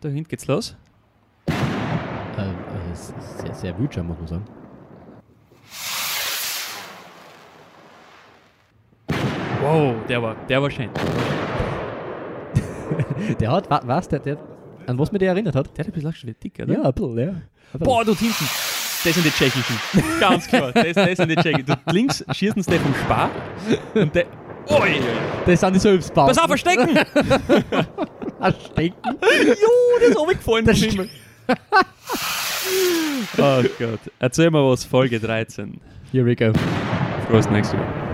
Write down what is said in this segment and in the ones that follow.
da hinten geht's los. Äh, äh, es ist sehr, sehr wütend, muss man sagen. Wow, der war, der war schön. Der hat, wa- was, der, der, an was mir der erinnert hat? Der hat ein bisschen schon dick, oder? Ja, ein bisschen, ja. Boah, dort hinten. Das sind die tschechischen. Ganz klar. Das, das sind die tschechischen. Dort links schießen sie vom Spar. Und der. Ui! Das sind die Selbstbau. Pass auf, verstecken! Erstecken. Jo, der ist runtergefallen Das vom Himmel. Oh Gott. Erzähl mal was, Folge 13. Here we go. Frohes nächste Mal.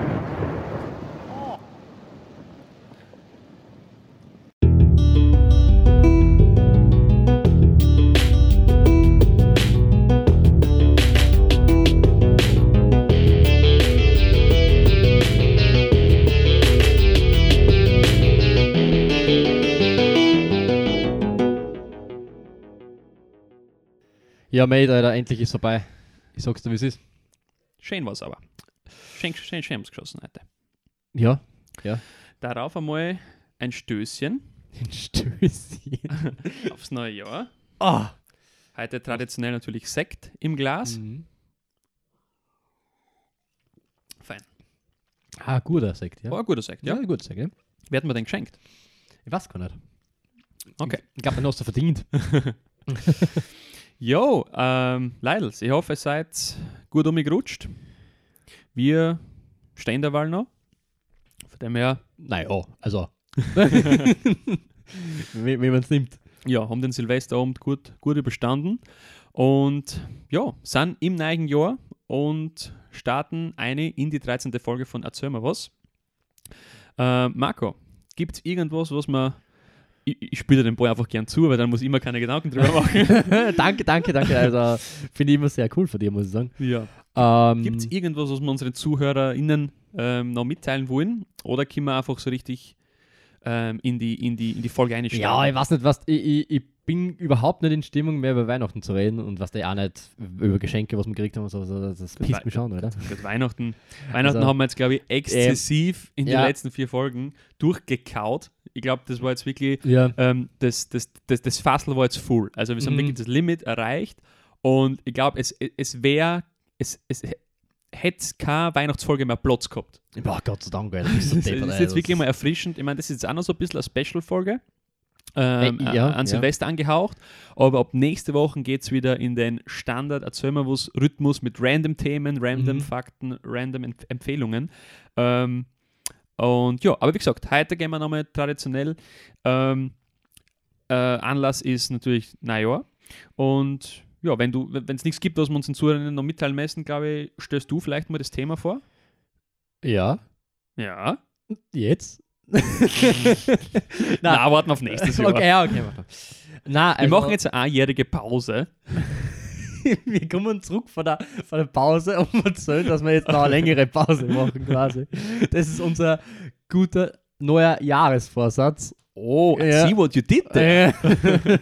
Ja, Mate, Alter, endlich ist vorbei. Ich sag's dir, wie es ist. Schön war's aber. Schön, schön, schön haben's geschossen heute. Ja. Darauf einmal ein Stößchen Ein Stößchen. aufs neue Jahr. Ah. Heute traditionell natürlich Sekt im Glas. Mhm. Fein. Ah, guter Sekt, ja. War ein guter Sekt, ja. Ja, guter Sekt, ja. Wer hat mir den geschenkt? Ich weiß gar nicht. Okay. Ich glaube, den hast du verdient. Jo, ähm, Leidels, ich hoffe, ihr seid gut um mich gerutscht. Wir stehen derweil noch. Von dem her, Naja, also. wie, wie man es nimmt. ja, haben den Silvesterabend gut, gut überstanden. Und ja, sind im neuen Jahr und starten eine in die 13. Folge von Erzähl mal was. Äh, Marco, gibt es irgendwas, was man. Ich, ich spiele den Ball einfach gern zu, weil dann muss ich immer keine Gedanken drüber machen. danke, danke, danke. Also, finde ich immer sehr cool von dir, muss ich sagen. ja. Ähm, Gibt es irgendwas, was wir unseren ZuhörerInnen ähm, noch mitteilen wollen? Oder können wir einfach so richtig ähm, in, die, in, die, in die Folge einsteigen? Ja, ich weiß nicht, was. Ich, ich, ich bin überhaupt nicht in Stimmung mehr über Weihnachten zu reden und was der auch nicht über Geschenke, was wir gekriegt haben. und So, das, das pisst Wei- mich schon, oder? Weihnachten, Weihnachten Also, haben wir jetzt, glaube ich, exzessiv in den ja. letzten vier Folgen durchgekaut. Ich glaube, das war jetzt wirklich, Ja. ähm, das, das, das, das Fassel war jetzt full. Also wir haben Mhm. wirklich das Limit erreicht und ich glaube, es, es wäre, es, es hätte keine Weihnachtsfolge mehr Platz gehabt. Boah, Gott sei Dank, Alter. Das Das ist jetzt wirklich mal erfrischend. Ich meine, das ist jetzt auch noch so ein bisschen eine Special-Folge. Ähm, Äh, ja, an ja. Silvester angehaucht. Aber ab nächste Woche geht es wieder in den Standard Erzähl mal was Rhythmus mit random Themen, random Mhm. Fakten, random Empf Empfehlungen. Ähm, und ja, aber wie gesagt, heute gehen wir nochmal traditionell. Ähm, äh, Anlass ist natürlich Neujahr. Und ja, wenn du, wenn es nichts gibt, was wir uns den Zuhörern noch mitteilen müssen, glaube ich, stellst du vielleicht mal das Thema vor. Ja. Ja. Jetzt? Na, warten auf nächstes Jahr. Okay, ja, okay. warte. Na, Wir also, machen jetzt eine einjährige Pause. wir kommen zurück von der, von der Pause und erzählen, dass wir jetzt noch eine längere Pause machen, quasi. Das ist unser guter neuer Jahresvorsatz. Oh, I Ja. see what you did there.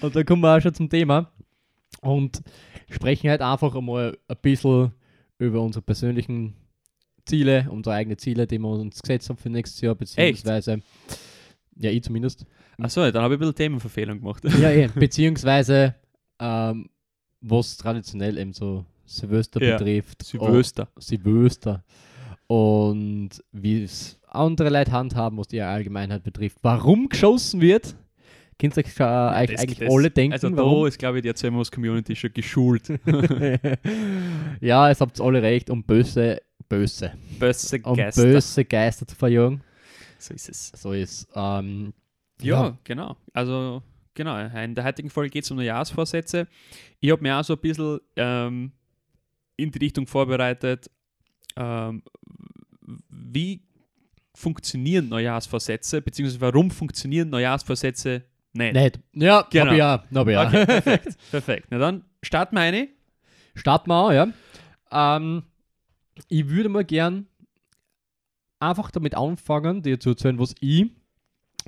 Und da kommen wir auch schon zum Thema und sprechen halt einfach einmal ein bisschen über unsere persönlichen Ziele, unsere eigenen Ziele, die wir uns gesetzt haben für nächstes Jahr, beziehungsweise, ja, ich zumindest. Achso, dann habe ich ein bisschen Themenverfehlung gemacht. Ja, eh, beziehungsweise, ähm, was traditionell eben so Silvester Ja, betrifft. Silvester. Oh, Silvester. Und wie es andere Leute handhaben, was die Allgemeinheit betrifft. Warum geschossen wird, könnt ihr euch äh, eigentlich das- alle denken, Also da warum. ist, glaube ich, die Erzählungs-Community schon geschult. ja, es habt alle recht, um böse, böse, Böse Geister. böse Geister zu verjagen. So ist es. So ist ähm, Ja, genau. Also, genau. In der heutigen Folge geht es um Neujahrsvorsätze. Ich habe mir auch so ein bisschen ähm, in die Richtung vorbereitet, ähm, wie funktionieren Neujahrsvorsätze, beziehungsweise warum funktionieren Neujahrsvorsätze nicht. nicht. Ja, Genau. ja, ja. Okay, perfekt. perfekt. Na dann starten wir eine. Starten wir an, ja. Ähm, ich würde mal gern einfach damit anfangen, dir zu erzählen, was ich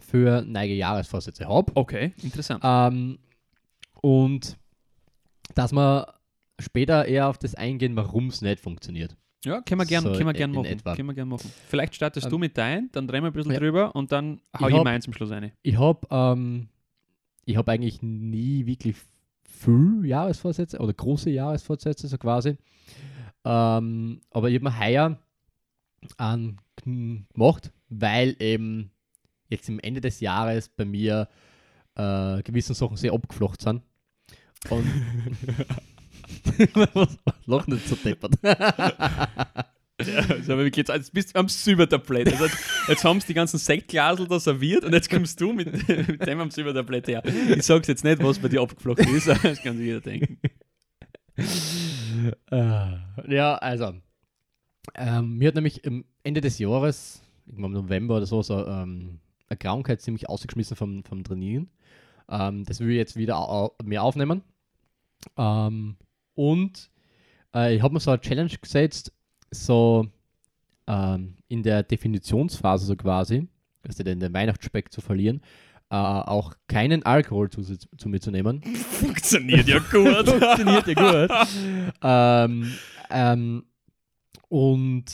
für neue Jahresvorsätze habe. Okay, interessant. Ähm, und dass wir später eher auf das eingehen, warum es nicht funktioniert. Ja, können wir gern, So können wir gern machen. Können wir gern machen. Vielleicht startest Ähm, du mit dein, dann drehen wir ein bisschen ja. drüber und dann hau Ich ich, hab- zum Schluss rein. Ich habe ähm, ich habe eigentlich nie wirklich viel Jahresvorsätze oder große Jahresvorsätze, so quasi. Ähm, aber ich habe mir heuer einen gemacht, weil eben jetzt im Ende des Jahres bei mir äh, gewisse Sachen sehr abgeflocht sind. Und lach nicht so deppert. Ja, also wirklich jetzt, jetzt bist du am Silbertablett. Also jetzt, jetzt haben sie die ganzen Sektglasel da serviert und jetzt kommst du mit, mit dem am Silbertablett her. Ich sag's jetzt nicht, was bei dir abgeflogen ist, das kann sich jeder denken. Äh, ja, also. Ähm, mir hat nämlich am Ende des Jahres, irgendwann im November oder so, so ähm, eine Krankheit ziemlich ausgeschmissen vom, vom Trainieren. Ähm, das will ich jetzt wieder au mehr aufnehmen. Ähm, und äh, ich habe mir so eine Challenge gesetzt, so ähm, in der Definitionsphase so quasi, also in den Weihnachtsspeck zu verlieren, äh, auch keinen Alkohol zu, zu mir zu nehmen. Funktioniert ja gut. Funktioniert ja gut. ähm, ähm, und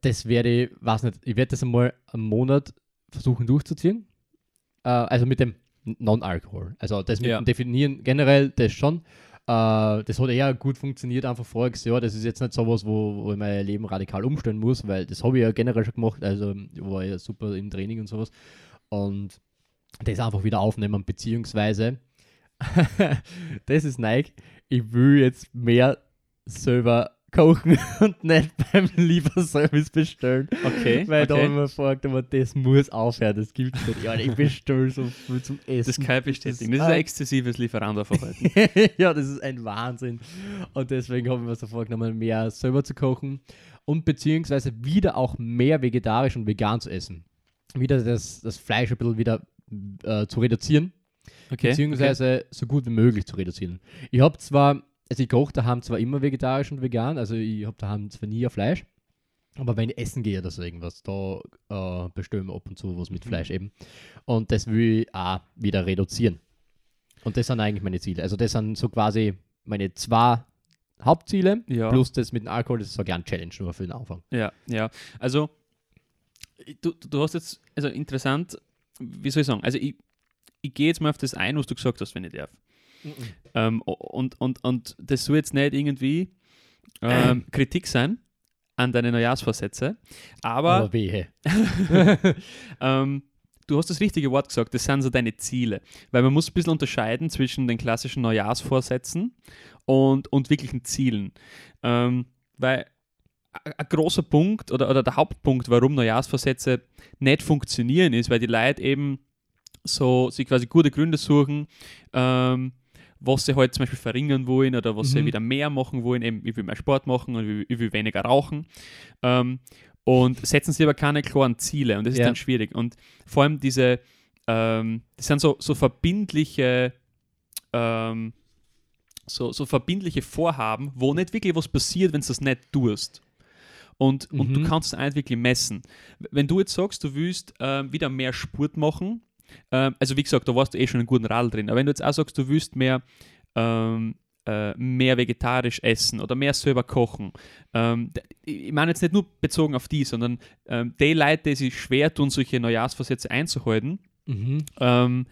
das werde ich, weiß nicht, ich werde das einmal einen Monat versuchen durchzuziehen. Äh, also mit dem Non-Alkohol. Also das mit Ja. dem Definieren generell, das schon. Äh, das hat eher gut funktioniert einfach voriges Jahr. Das ist jetzt nicht sowas, wo, wo ich mein Leben radikal umstellen muss, weil das habe ich ja generell schon gemacht. Also ich war ja super im Training und sowas. Und das einfach wieder aufnehmen, beziehungsweise das ist Nike. Ich will jetzt mehr selber kochen und nicht beim Lieferservice bestellen. Okay, Weil da okay. haben wir gefragt, aber das muss aufhören, das gibt's nicht. Ja, ich bestelle so viel zum Essen. Das kann ich bestätigen. Das ist ein- exzessives Lieferantenverhalten. ja, das ist ein Wahnsinn. Und deswegen haben wir uns so vorgenommen, mehr selber zu kochen und beziehungsweise wieder auch mehr vegetarisch und vegan zu essen. Wieder das, das Fleisch ein bisschen wieder äh, zu reduzieren, Okay. beziehungsweise so gut wie möglich zu reduzieren. Ich habe zwar, also ich koche daheim zwar immer vegetarisch und vegan, also ich habe daheim zwar nie Fleisch, aber wenn ich essen gehe oder so irgendwas, da äh, bestellen wir ab und zu was mit Mhm. Fleisch eben. Und das will ich auch wieder reduzieren. Und das sind eigentlich meine Ziele. Also das sind so quasi meine zwei Hauptziele, Ja. plus das mit dem Alkohol, das ist so gern Challenge nur für den Anfang. Ja, ja. Also, du, du hast jetzt, also interessant, wie soll ich sagen, also ich, ich gehe jetzt mal auf das ein, was du gesagt hast, wenn ich darf. Ähm, und, und, und das soll jetzt nicht irgendwie ähm, Kritik sein an deine Neujahrsvorsätze, aber Aber wehe. ähm, du hast das richtige Wort gesagt, das sind so deine Ziele. Weil man muss ein bisschen unterscheiden zwischen den klassischen Neujahrsvorsätzen und, und wirklichen Zielen. Ähm, weil ein großer Punkt oder, oder der Hauptpunkt, warum Neujahrsvorsätze nicht funktionieren, ist, weil die Leute eben so sich quasi gute Gründe suchen, ähm, was sie halt zum Beispiel verringern wollen oder was sie Mhm. wieder mehr machen wollen. Eben, ich will mehr Sport machen und ich will, ich will weniger rauchen. Ähm, und setzen sie aber keine klaren Ziele und das ist Ja. dann schwierig. Und vor allem diese, ähm, das sind so, so verbindliche, ähm, so, so verbindliche Vorhaben, wo nicht wirklich was passiert, wenn du das nicht tust. Und, und du Mhm. kannst es nicht wirklich messen. Wenn du jetzt sagst, du willst ähm, wieder mehr Sport machen, ähm, also wie gesagt, da warst du eh schon einen guten Radl drin, aber wenn du jetzt auch sagst, du willst mehr, ähm, äh, mehr vegetarisch essen oder mehr selber kochen, ähm, ich meine jetzt nicht nur bezogen auf die, sondern ähm, die Leute, die sich schwer tun, solche Neujahrsvorsätze einzuhalten, Mhm. ähm,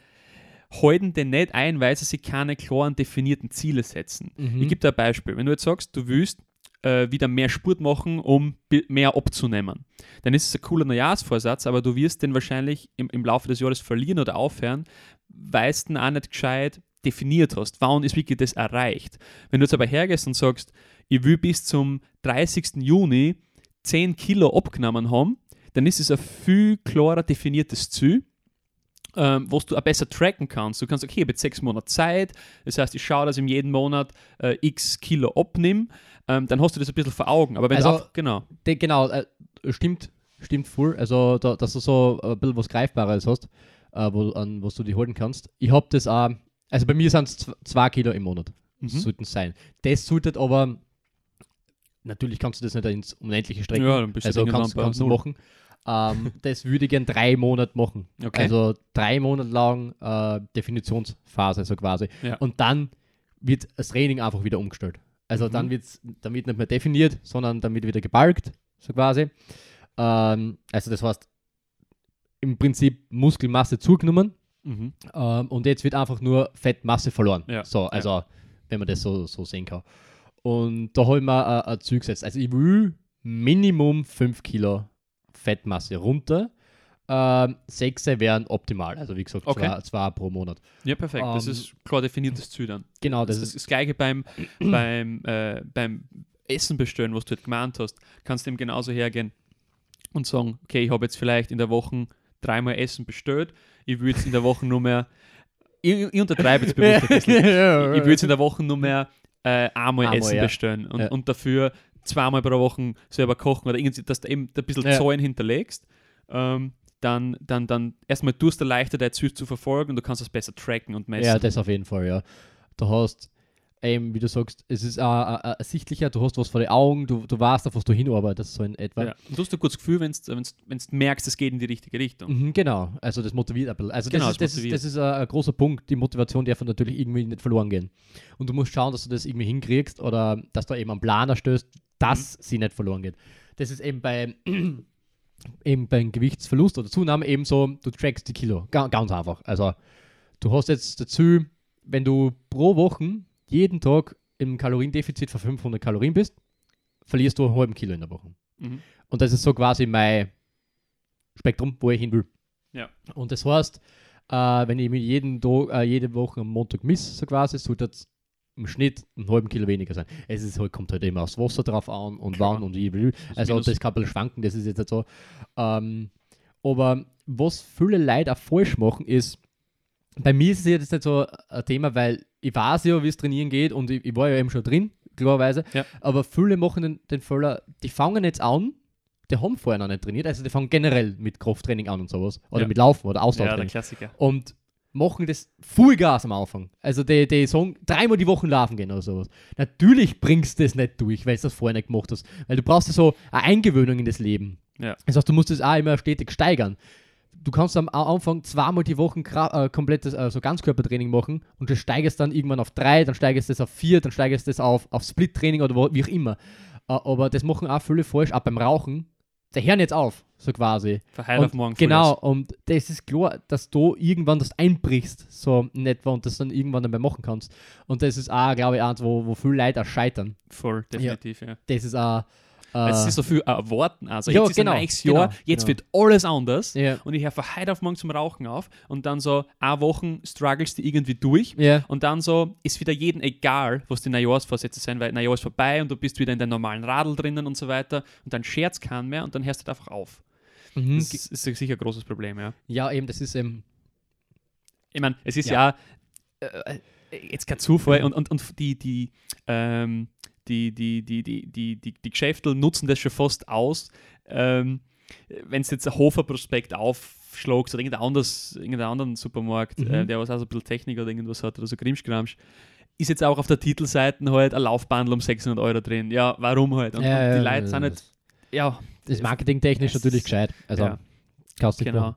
halten den nicht ein, weil sie sich keine klaren definierten Ziele setzen. Mhm. Ich gebe dir ein Beispiel. Wenn du jetzt sagst, du willst äh, wieder mehr Sport machen, um mehr abzunehmen, dann ist es ein cooler Neujahrsvorsatz, aber du wirst den wahrscheinlich im, im Laufe des Jahres verlieren oder aufhören, weil du ihn auch nicht gescheit definiert hast. Wann ist wirklich das erreicht? Wenn du jetzt aber hergehst und sagst, ich will bis zum 30. Juni 10 Kilo abgenommen haben, dann ist es ein viel klarer definiertes Ziel ähm, was du auch besser tracken kannst. Du kannst, okay, ich habe jetzt sechs Monate Zeit, das heißt, ich schaue, dass ich in jedem Monat äh, x Kilo abnehme, ähm, dann hast du das ein bisschen vor Augen. Aber wenn Also- du auch, genau, De, genau, äh, stimmt, stimmt voll. Also, da, dass du so ein bisschen was Greifbares hast, äh, wo, an was du dich halten kannst. Ich habe das auch, also bei mir sind es zw- zwei Kilo im Monat, Mhm. sollten es sein. Das sollte aber, natürlich kannst du das nicht ins Unendliche strecken. ja, dann bist du also kannst, kannst du machen. Ähm, das würde ich gern drei Monate machen. Okay. Also drei Monate lang äh, Definitionsphase, so quasi. Ja. Und dann wird das Training einfach wieder umgestellt. Also Mhm. dann, wird's, dann wird nicht mehr definiert, sondern dann wird wieder gebalgt, so quasi. Ähm, also das heißt, im Prinzip Muskelmasse zugenommen, Mhm. Ähm, und jetzt wird einfach nur Fettmasse verloren. Ja, So, also, wenn man das so, so sehen kann. Und da habe ich mir ein, ein Ziel gesetzt. Also, ich will Minimum 5 Kilo Fettmasse runter. Ähm, 6 wären optimal. Also, wie gesagt, Okay. zwei, zwei pro Monat. Ja, perfekt. das Ähm, ist klar definiertes Ziel dann. Genau, Das, das ist das Gleiche beim, beim, äh, beim Essen bestellen, was du halt gemeint hast. Kannst du ihm genauso hergehen und sagen, okay, ich habe jetzt vielleicht in der Woche dreimal Essen bestellt. Ich würde jetzt in der Woche nur mehr, ich, ich untertreibe jetzt bewusst ein bisschen. Ich, ich würde jetzt in der Woche nur mehr äh, einmal, Einmal, Essen ja. bestellen und, Ja. und dafür zweimal pro Woche selber kochen oder irgendwie, dass du eben ein bisschen Ja. Zahlen hinterlegst. Ähm, dann, dann, dann erstmal tust du leichter, dein Ziel zu verfolgen und du kannst das besser tracken und messen. Ja, das auf jeden Fall, ja. Du hast, eben, wie du sagst, es ist auch äh, ersichtlicher, du hast was vor den Augen, du, du weißt, auf was du hinarbeitest, so in etwa. Ja. Und du hast ein gutes Gefühl, wenn du merkst, es geht in die richtige Richtung. Mhm, genau, also das motiviert ein bisschen. Also Genau, das, das ist, das, ist, das ist ein, ein großer Punkt. Die Motivation darf natürlich irgendwie nicht verloren gehen. Und du musst schauen, dass du das irgendwie hinkriegst oder dass du eben einen Plan erstößt, dass Mhm. sie nicht verloren geht. Das ist eben bei eben beim Gewichtsverlust oder Zunahme eben so, du trackst die Kilo. Ga, ganz einfach. Also du hast jetzt dazu, wenn du pro Woche jeden Tag im Kaloriendefizit von 500 Kalorien bist, verlierst du einen halben Kilo in der Woche. Mhm. Und das ist so quasi mein Spektrum, wo ich hin will. Ja. Und das heißt, äh, wenn ich mich jeden Tag, äh, jede Woche am Montag miss, so quasi, sollte im Schnitt einen halben Kilo weniger sein. Es ist halt, kommt halt immer aufs Wasser drauf an und Klar. wann und wie. wie. Also minus. das kann ein schwanken, das ist jetzt nicht so. Ähm, aber was viele Leute auch falsch machen, ist, bei mir ist es jetzt nicht so ein Thema, weil ich weiß ja, wie es trainieren geht und ich, ich war ja eben schon drin, klarerweise. Ja. Aber viele machen den, den Fehler, die fangen jetzt an, die haben vorher noch nicht trainiert, also die fangen generell mit Krafttraining an und sowas. Oder Ja. mit Laufen oder Ja, der Ausdauertraining. Klassiker. und machen das Vollgas am Anfang. Also die, die sagen, dreimal die Woche laufen gehen oder sowas. Natürlich bringst du das nicht durch, weil du das vorher nicht gemacht hast. Weil du brauchst ja so eine Eingewöhnung in das Leben. Ja. Das heißt, du musst das auch immer stetig steigern. Du kannst am Anfang zweimal die Woche äh, komplettes also Ganzkörpertraining machen und du steigerst dann irgendwann auf drei, dann steigerst du das auf vier, dann steigerst du das auf, auf Split-Training oder wo, wie auch immer. Äh, aber das machen auch viele falsch, auch beim Rauchen. Die hören jetzt auf, so quasi. Von heute auf morgen Genau, Vollgas. und das ist klar, dass du irgendwann das einbrichst, so in etwa, und das dann irgendwann dann mehr machen kannst. Und das ist auch, glaube ich, eins, wo, wo viele Leute auch scheitern. Voll, definitiv, ja. Das ist auch. Äh, es ist so viel erwarten. Also ja, jetzt ist genau, ein neues Jahr, genau, jetzt genau. wird alles anders. ja, Und ich höre von heute auf morgen zum Rauchen auf und dann so eine Woche struggles du irgendwie durch. ja, Und dann so ist wieder jedem egal, was die Neujahrsvorsätze sind, weil Neujahr ist vorbei und du bist wieder in deinem normalen Radl drinnen und so weiter und dann scherzt keinen mehr und dann hörst du halt einfach auf. mhm. Das ist, sicher ein großes Problem, ja. ja, eben, das ist eben. Ich meine, es ist ja, äh, jetzt kein Zufall und, und, und die, die, ähm, die, die, die, die, die, die, die Geschäfte nutzen das schon fast aus. Ähm, Wenn du jetzt ein Hofer-Prospekt aufschlagst oder irgendein anderes, irgendeinen anderen Supermarkt, Mhm. äh, der was auch so ein bisschen Technik oder irgendwas hat oder so Krimschkramsch, ist jetzt auch auf der Titelseite halt ein Laufbandel um 600 Euro drin. Ja, warum halt? Und, Ja, und die ja, Leute sind nicht, ja, Das ist marketingtechnisch natürlich gescheit. Also, ja, kannst du genau. machen.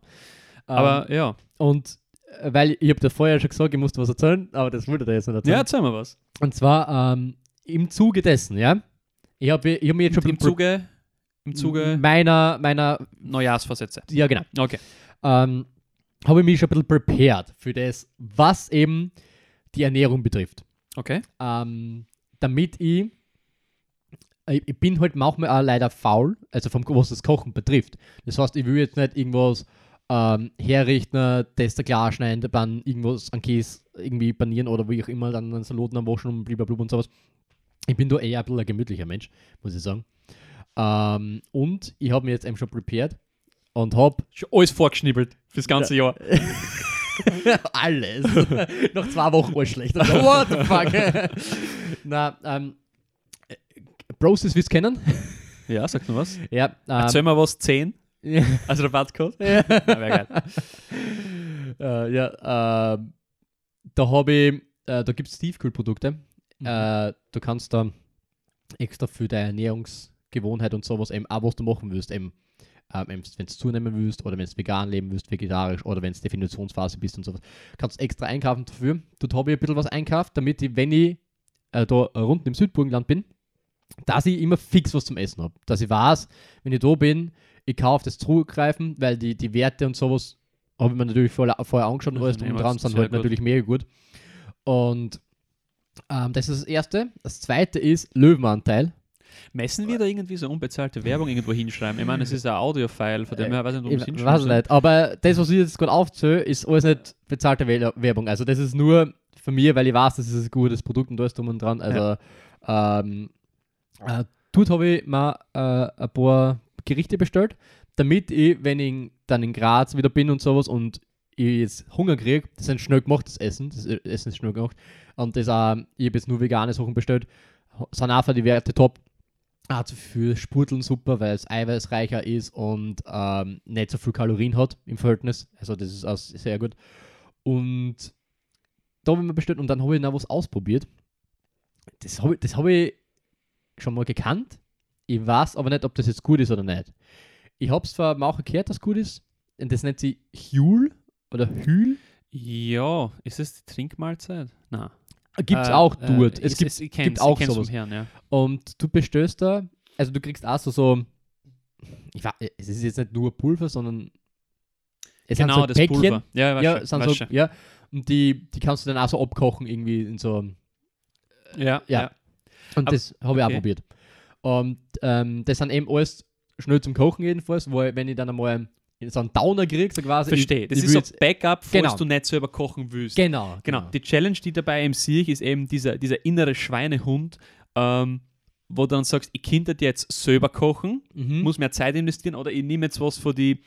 Ähm, Aber ja, Und äh, weil ich habe dir vorher schon gesagt, ich musste was erzählen, aber das wollte dir jetzt nicht erzählen. ja, erzähl mal was. Und zwar ähm, im Zuge dessen, ja. Ich habe ich hab mir jetzt schon Im Zuge, im Zuge meiner, meiner, Neujahrsvorsätze. ja genau, Okay. ähm, habe ich mich schon ein bisschen prepared für das, was eben die Ernährung betrifft. Okay. Ähm, damit ich, ich ich bin halt manchmal auch leider faul, also vom, was das Kochen betrifft. Das heißt, ich will jetzt nicht irgendwas ähm, herrichten, das da klar schneiden, dann irgendwas an Käse irgendwie panieren oder wie auch immer, dann einen Salaten am Waschen und blablabla und sowas. Ich bin da eher ein bisschen ein gemütlicher Mensch, muss ich sagen. Ähm, und ich habe mir jetzt eben schon prepared und habe alles vorgeschnibbelt fürs ganze Jahr. alles. Nach zwei Wochen war es schlecht. Also, what the fuck? Na, ähm, äh, Bros, das willst du kennen? Ja, sag nur was. Ja, ähm, Erzähl mal was, 10 ja, als Rabattcode. ja, Ja, äh, ja ähm, da habe ich, äh, da gibt es Tiefkühlprodukte. Mhm. Äh, du kannst da extra für deine Ernährungsgewohnheit und sowas eben auch was du machen willst, eben ähm, wenn du zunehmen willst oder wenn du vegan leben willst, vegetarisch oder wenn du Definitionsphase bist und sowas, kannst du extra einkaufen dafür. Dort habe ich ein bisschen was einkauft, damit ich, wenn ich äh, da rund im Südburgenland bin, dass ich immer fix was zum Essen habe. Dass ich weiß, wenn ich da bin, ich auf das zurückgreifen, weil die, die Werte und sowas habe ich mir natürlich vorher, vorher angeschaut und alles drum dran, sind halt gut. natürlich mega gut. Und ähm, das ist das Erste. Das Zweite ist Löwenanteil. Messen wir da irgendwie so unbezahlte Werbung irgendwo hinschreiben? Ich meine, es ist ein Audio-File, von dem her weiß ich nicht, Ich ob es weiß hinschreiben soll. nicht, aber das, was ich jetzt gerade aufzähle, ist alles nicht bezahlte Werbung. Also das ist nur von mir, weil ich weiß, das ist ein gutes Produkt und alles drum und dran. Also ähm, äh, dort habe ich mir äh, ein paar Gerichte bestellt, damit ich, wenn ich dann in Graz wieder bin und sowas und ich jetzt Hunger kriege, das ist ein schnell gemachtes Essen, das Essen ist schnell gemacht und das auch, ich habe jetzt nur vegane Sachen bestellt, sind einfach die Werte top. Also für Spurteln super, weil es eiweißreicher ist und ähm, nicht so viel Kalorien hat im Verhältnis. Also das ist auch sehr gut. Und da habe ich mir bestellt und dann habe ich noch was ausprobiert. Das habe ich, hab ich schon mal gekannt. Ich weiß aber nicht, ob das jetzt gut ist oder nicht. Ich habe es zwar mal auch gehört, dass gut ist. Und das nennt sie Huel oder Hühl. Ja, ist es die Trinkmahlzeit? Nein. Gibt es Äh, auch äh, dort. es ist- gibt, ist- ich gibt auch ich sowas. Herrn, ja. Und du bestellst da, also du kriegst auch so, so ich weiß, es ist jetzt nicht nur Pulver, sondern es sind Genau, so das Päckchen. Pulver. Ja, Ja, schon, so, ja, und die, die kannst du dann auch so abkochen irgendwie in so ja, ja. ja. Und Aber- das habe ich auch okay. probiert. Und ähm, das sind eben alles schnell zum Kochen jedenfalls, ich, wenn ich dann einmal so einen Downer kriege, so quasi. Verstehe. Das ich, ich ist so Backup, falls Genau. du nicht selber kochen willst. Genau. Genau. Die Challenge, die dabei im sehe ich, ist eben dieser, dieser innere Schweinehund, ähm, wo du dann sagst, ich könnte jetzt selber kochen, Mhm. muss mehr Zeit investieren oder ich nehme jetzt was für die,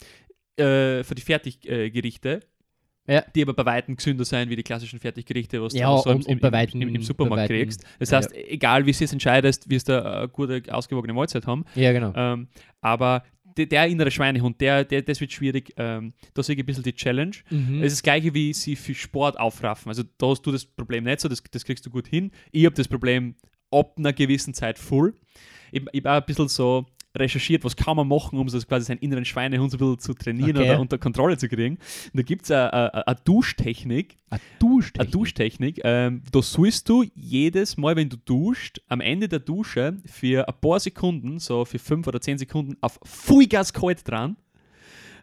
äh, für die Fertiggerichte, Ja. die aber bei Weitem gesünder sein wie die klassischen Fertiggerichte, was Ja, du so und- im, und bei im, Weitem- im, Supermarkt kriegst. Das ja. heißt, egal wie du es entscheidest, wirst du eine gute, ausgewogene Mahlzeit haben. ja, genau. Ähm, aber der, der innere Schweinehund, der, der, das wird schwierig. Ähm, da sehe ich ein bisschen die Challenge. Mhm. Es ist das gleiche, wie sie für Sport aufraffen. Also da hast du das Problem nicht so, das, das kriegst du gut hin. Ich habe das Problem ab einer gewissen Zeit voll. Ich, ich habe ein bisschen so recherchiert, was kann man machen, um so quasi seinen inneren Schweinehund so ein bisschen zu trainieren Okay. oder unter Kontrolle zu kriegen. Und da gibt es eine, Duschtechnik, Eine Duschtechnik. eine Duschtechnik. Ähm, da sollst du jedes Mal, wenn du duscht, am Ende der Dusche für ein paar Sekunden, so für fünf oder zehn Sekunden, auf Vollgas kalt dran,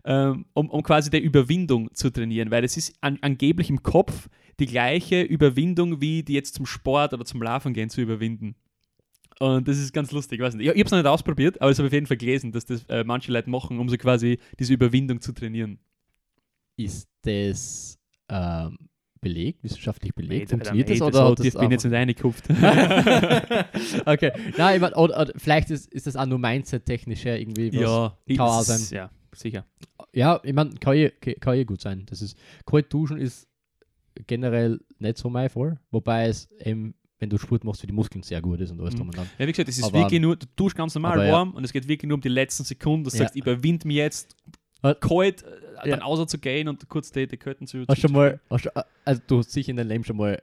ähm, um, um quasi die Überwindung zu trainieren, weil es ist an, angeblich im Kopf die gleiche Überwindung, wie die jetzt zum Sport oder zum Laufen gehen zu überwinden. Und das ist ganz lustig, ich weiß nicht. Ich, ich habe es noch nicht ausprobiert, aber ich habe auf jeden Fall gelesen, dass das äh, manche Leute machen, um so quasi diese Überwindung zu trainieren. Ist das ähm, belegt, wissenschaftlich belegt? Alter, Funktioniert das so oder tief das bin ich jetzt einfach- nicht reingekupft. okay. Nein, ich mein, oder, oder vielleicht ist, ist das auch nur Mindset-technisch ja irgendwie was. ja, kann auch das sein. Ja, sicher. Ja, ich meine, kann eh, kann eh gut sein. Das ist, kalt duschen ist generell nicht so mein Fall, wobei es eben, wenn du Sport machst, für die Muskeln sehr gut ist und alles Mhm. drum und dran. Ja, wie gesagt, es ist Aber- wirklich nur, du tust ganz normal aber ja. warm und es geht wirklich nur um die letzten Sekunden, dass du Ja. sagst, ich überwind mich jetzt Äh, kalt, äh, ja. dann außer zu gehen und kurz die, die Kötten zu Hast zu- schon mal, hast du, also du hast sicher in deinem Leben schon mal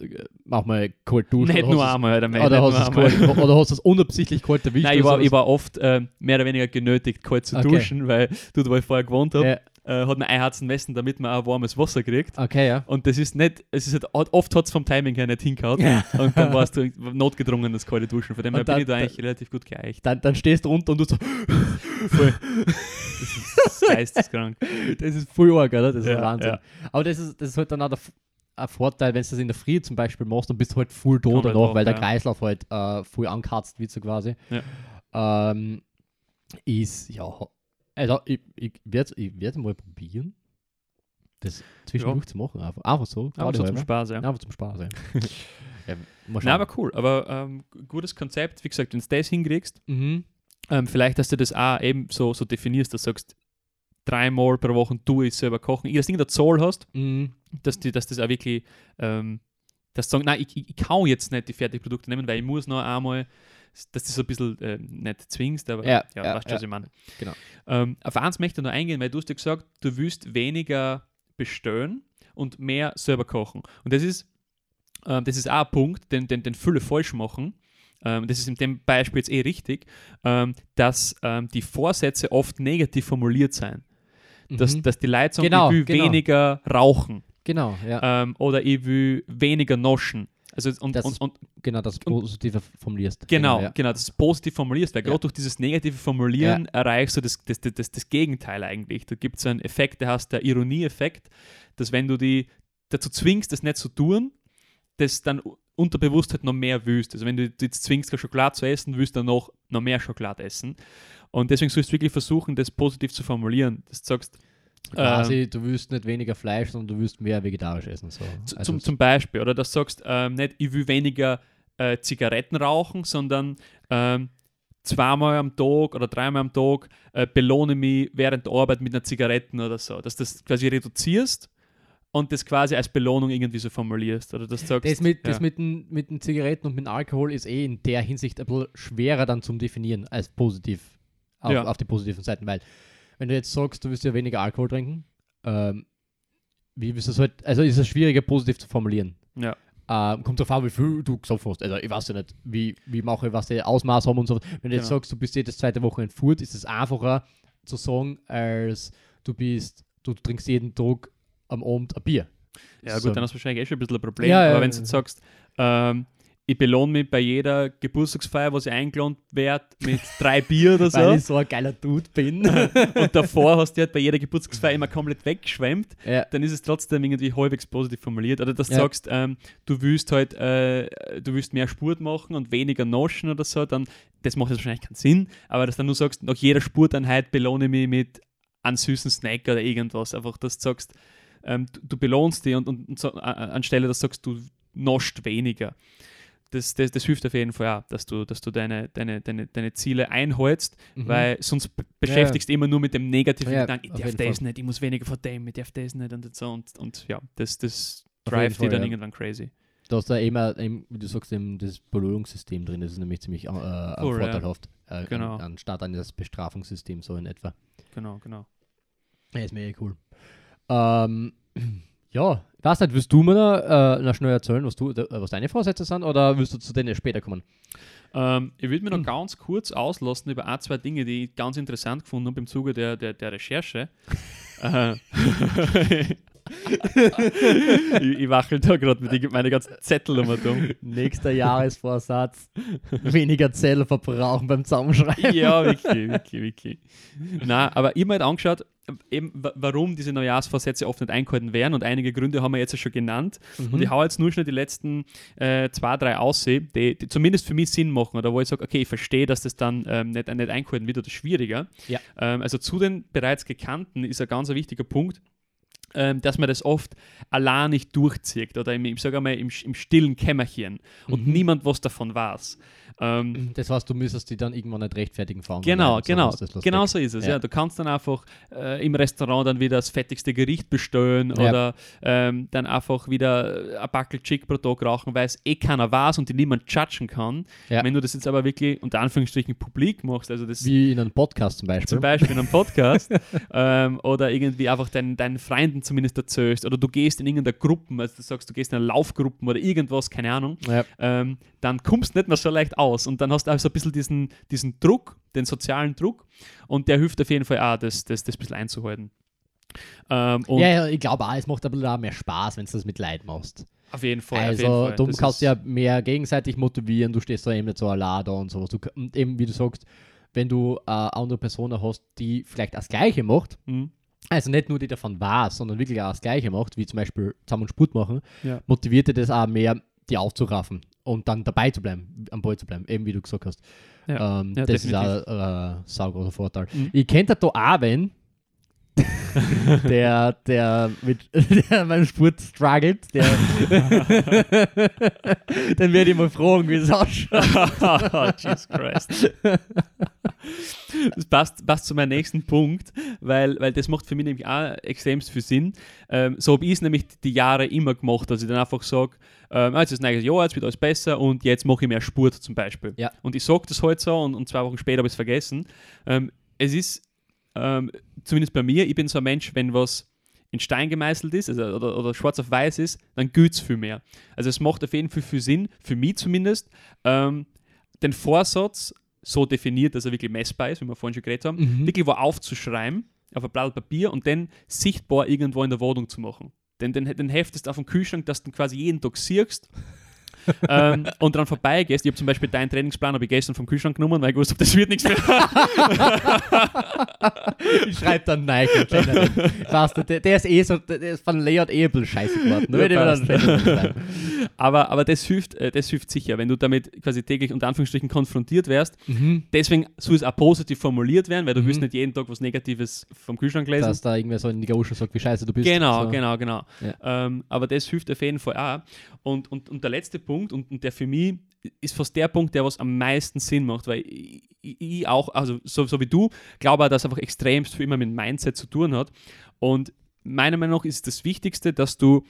äh, mach mal kalt duschen. Nicht oder nur hast einmal, oder, du's- oder, hast du's kalt, oder hast du es unabsichtlich kalt erwischt? Nein, ich oder war, ich war oft äh, mehr oder weniger genötigt, kalt zu Okay. duschen, weil du, ich vorher gewohnt habe, Ja, äh, hat man einheizen müssen, damit man auch warmes Wasser kriegt. okay, ja. Und das ist nicht, es ist halt, oft hat es vom Timing her nicht hingehauen. Und dann warst du notgedrungen, das kalte Duschen. Von dem her bin dann- ich da eigentlich relativ gut geeicht. Dann, dann stehst du runter und du so, Voll. das ist geisteskrank. das ist voll arg, oder? Das ist Ja, ein Wahnsinn. ja. Aber das ist, das ist halt dann auch der, ein Vorteil, wenn du das in der Früh zum Beispiel machst, dann bist du halt voll Komplett danach, wach, weil der ja. Kreislauf halt äh, voll ankatzt wird so quasi. Ähm, ist, ja, also ich, ich werde ich werd mal probieren, das zwischendurch zu machen. Einfach, einfach so. Aber gerade so zum. Spaß, ja. Einfach zum Spaß, ja. ja. Na, aber cool. Aber ähm, gutes Konzept. Wie gesagt, wenn du das hinkriegst, mhm. ähm, vielleicht, dass du das auch eben so, so definierst, dass du sagst, dreimal pro Woche du ich selber kochen. Ich das Ding in der Zahl hast, Mhm. dass, die, dass das auch wirklich, ähm, dass du sagst, nein, ich, ich, ich kann jetzt nicht die Fertigprodukte nehmen, weil ich muss noch einmal, dass du so ein bisschen äh, nicht zwingst, aber Ja, ja, ja, weißt du, was ich meine. Genau. Ähm, auf eins möchte ich noch eingehen, weil du hast ja gesagt, du willst weniger bestellen und mehr selber kochen. Und das ist, ähm, das ist auch ein Punkt, den, den, den viele falsch machen. Ähm, das ist in dem Beispiel jetzt eh richtig, ähm, dass ähm, die Vorsätze oft negativ formuliert sein. Dass, Mhm. dass die Leute sagen, Genau, ich will genau. weniger rauchen Genau, ja. ähm, oder ich will weniger noschen. Also und, Das und, ist- und Genau, das Positive formulierst. Genau, ja. genau, das ist positiv formulierst, weil Ja. gerade durch dieses negative Formulieren erreichst du das, das, das, das, Gegenteil eigentlich. Da gibt es einen Effekt, der heißt der Ironie-Effekt, dass wenn du die dazu zwingst, das nicht zu tun, das dann u- unterbewusst halt noch mehr willst. Also wenn du jetzt zwingst, Schokolade zu essen, willst du dann noch, noch mehr Schokolade essen. Und deswegen sollst du wirklich versuchen, das positiv zu formulieren. Dass du sagst, Quasi, du willst nicht weniger Fleisch, sondern du willst mehr vegetarisch essen. So. Also zum, zum Beispiel, oder dass du sagst, ähm, nicht, ich will weniger äh, Zigaretten rauchen, sondern ähm, zweimal am Tag oder dreimal am Tag äh, belohne mich während der Arbeit mit einer Zigaretten oder so. Dass du das quasi reduzierst und das quasi als Belohnung irgendwie so formulierst. Oder dass du sagst, Das, mit, das ja. mit, den, mit den Zigaretten und mit dem Alkohol ist eh in der Hinsicht ein bisschen schwerer dann zum Definieren als positiv auf, Ja. auf die positiven Seiten, weil wenn du jetzt sagst, du willst ja weniger Alkohol trinken, ähm, wie willst du das halt, also ist es schwieriger positiv zu formulieren. Ja. Ähm, kommt drauf an, wie viel du gesoffen hast. Also ich weiß ja nicht, wie, wie mache ich, was die Ausmaß haben und so. Wenn du jetzt Genau. sagst, du bist jedes zweite Woche entführt, ist es einfacher zu sagen, als du bist, du trinkst jeden Tag am Abend ein Bier. Ja, So. gut, dann hast du wahrscheinlich eh schon ein bisschen ein Problem. Ja, ja, Aber wenn ja. du jetzt sagst, ähm, ich belohne mich bei jeder Geburtstagsfeier, wo ich eingeladen werde, mit drei Bier oder so. Weil ich so ein geiler Dude bin. und davor hast du halt bei jeder Geburtstagsfeier immer komplett weggeschwemmt, ja. dann ist es trotzdem irgendwie halbwegs positiv formuliert. Oder dass du Ja. sagst, ähm, du willst halt, äh, du willst mehr Sport machen und weniger naschen oder so, dann das macht jetzt wahrscheinlich keinen Sinn, aber dass dann nur sagst, nach jeder Sporteinheit belohne ich mich mit einem süßen Snack oder irgendwas. Einfach, dass du sagst, ähm, du, du belohnst dich und, und, und so, anstelle, dass du sagst, du nascht weniger. Das, das, das hilft auf jeden Fall auch, dass du, dass du deine, deine, deine, deine Ziele einhältst, Mhm. weil sonst be- beschäftigst du immer nur mit dem negativen Ja, Gedanken, ich darf das Fall. nicht, ich muss weniger von dem, ich darf das nicht und so und, und ja, das, das drive dich Fall, dann ja. irgendwann crazy. Da hast du immer, wie du sagst, eben das Belohnungssystem drin, das ist nämlich ziemlich äh, ja. vorteilhaft. Äh, Genau. an, anstatt an das Bestrafungssystem so in etwa. Genau, genau. Ja, ist mega cool. Ähm, ja, ich weiß nicht, willst du mir noch, äh, noch schnell erzählen, was, du, äh, was deine Vorsätze sind, oder willst du zu denen später kommen? Ähm, ich würde mir noch Hm. ganz kurz auslassen über ein, zwei Dinge, die ich ganz interessant gefunden habe im Zuge der, der, der Recherche. Äh, ich, ich wachel da gerade mit die- meine ganzen Zettel und um. Nächster Jahresvorsatz, weniger Zellen verbrauchen beim Zusammenschreiben. Ja, wirklich, wirklich, wirklich. Nein, aber ich habe mir halt angeschaut, eben, wa- warum diese Neujahrsvorsätze oft nicht eingehalten werden und einige Gründe haben wir jetzt ja schon genannt. Mhm. Und ich hau jetzt nur schnell die letzten äh, zwei, drei aussehen, die, die zumindest für mich Sinn machen oder wo ich sage, okay, ich verstehe, dass das dann ähm, nicht, nicht eingehalten wird oder schwieriger. Ja. Ähm, also zu den bereits gekannten ist ein ganz wichtiger Punkt, dass man das oft allein nicht durchzieht oder im, ich sage einmal im, im stillen Kämmerchen und Mhm. niemand was davon weiß. Ähm, Das heißt, du müsstest die dann irgendwann nicht rechtfertigen fahren. Genau, genau. Genau so ist es. Ja. Ja. Du kannst dann einfach äh, im Restaurant dann wieder das fettigste Gericht bestellen Ja. oder ähm, dann einfach wieder ein Backel Chick pro Tag rauchen, weil es eh keiner weiß und die niemand judgen kann. Ja. Wenn du das jetzt aber wirklich unter Anführungsstrichen publik machst, also das Wie in einem Podcast zum Beispiel. zum Beispiel in einem Podcast ähm, oder irgendwie einfach deinen, deinen Freunden zumindest erzählst oder du gehst in irgendeiner Gruppe, also du sagst, du gehst in eine Laufgruppe oder irgendwas, keine Ahnung, ja. ähm, dann kommst du nicht mehr so leicht aus und dann hast du also ein bisschen diesen, diesen Druck, den sozialen Druck und der hilft auf jeden Fall auch, das, das, das ein bisschen einzuhalten. Ähm, ja, ja, ich glaube auch, es macht bisschen auch mehr Spaß, wenn du das mit Leid machst. auf jeden Fall. jeden also, Fall. du Das kannst ja mehr gegenseitig motivieren, du stehst da eben nicht so allein da und sowas. Du, und eben, wie du sagst, wenn du äh, andere Personen hast, die vielleicht das Gleiche macht, Mhm. Also nicht nur die davon weiß, sondern wirklich auch das Gleiche macht, wie zum Beispiel zusammen Sport machen, Ja. motiviert dir das auch mehr, die aufzuraffen und dann dabei zu bleiben, am Ball zu bleiben, eben wie du gesagt hast. Ja. Ähm, Ja, das ist definitiv. auch ein äh, saugroßer Vorteil. Mhm. Ich kenne da auch wen, der, der mit der beim Sport struggelt, der dann werde ich mal fragen, wie es ausschaut. Jesus Christ. Das passt, passt zu meinem nächsten Punkt, weil, weil das macht für mich nämlich auch extremst viel Sinn. Ähm, so habe ich es nämlich die Jahre immer gemacht, dass ich dann einfach sage, ähm, ah, jetzt ist ein neues Jahr, jetzt wird alles besser und jetzt mache ich mehr Sport zum Beispiel. Ja. Und ich sage das halt so und, und zwei Wochen später habe ich es vergessen. Ähm, es ist, ähm, zumindest bei mir, ich bin so ein Mensch, wenn was in Stein gemeißelt ist also, oder, oder schwarz auf weiß ist, dann gilt es viel mehr. Also es macht auf jeden Fall viel Sinn, für mich zumindest, ähm, den Vorsatz so definiert, dass er wirklich messbar ist, wie wir vorhin schon geredet haben, Mhm. wirklich wo aufzuschreiben auf ein Blatt Papier und dann sichtbar irgendwo in der Wohnung zu machen. Den, den, den heftest auf dem Kühlschrank, dass du quasi jeden Tag siehst ähm, und dran vorbeigehst. Ich habe zum Beispiel deinen Trainingsplan habe ich gestern vom Kühlschrank genommen, weil ich wusste, das wird nichts mehr. ich schreibe dann Nike. Du, der, der, ist eh so, der ist von Layout eh ein bisschen scheiße geworden. Ja, aber, aber das hilft, äh, das hilft sicher, wenn du damit quasi täglich unter Anführungsstrichen konfrontiert wärst. Mhm. Deswegen soll es auch positiv formuliert werden, weil du mhm. willst nicht jeden Tag was Negatives vom Kühlschrank lesen. Dass da irgendwer so in die Gausche sagt, wie scheiße du bist. Genau, so. genau, genau. Ja. Ähm, aber das hilft auf jeden Fall auch. Und, und, und der letzte Punkt, und, und der für mich ist fast der Punkt, der was am meisten Sinn macht, weil ich, ich auch, also so, so wie du, glaube, dass einfach extremst viel immer mit Mindset zu tun hat. Und meiner Meinung nach ist das Wichtigste, dass du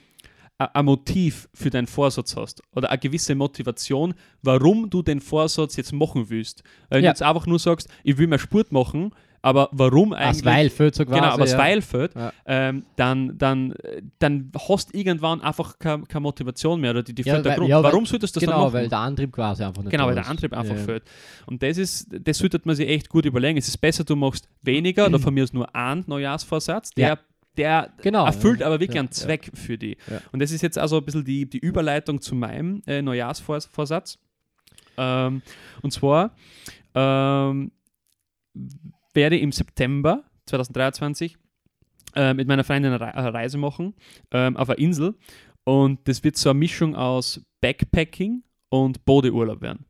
ein Motiv für deinen Vorsatz hast oder eine gewisse Motivation, warum du den Vorsatz jetzt machen willst. Wenn ja. du jetzt einfach nur sagst, ich will mehr Sport machen, aber warum eigentlich? Als Weilfeld so quasi. Genau, aber als ja. Weilfeld, ja. ähm, dann, dann, dann hast du irgendwann einfach keine, keine Motivation mehr oder die, die ja, weil, ja, Warum solltest du das genau, dann machen? Genau, weil der Antrieb quasi einfach nicht Genau, weil der Antrieb einfach fehlt. Und das ist, das sollte man sich echt gut überlegen. Es ist besser, du machst weniger oder von mir ist nur einen Neujahrsvorsatz, der der genau, erfüllt ja, aber wirklich ja, einen Zweck ja. für die. Und das ist jetzt also ein bisschen die, die Überleitung zu meinem äh, Neujahrsvorsatz. Ähm, und zwar ähm, werde ich im September 2023 äh, mit meiner Freundin eine, eine Reise machen ähm, auf einer Insel. Und das wird so eine Mischung aus Backpacking und Bodeurlaub werden.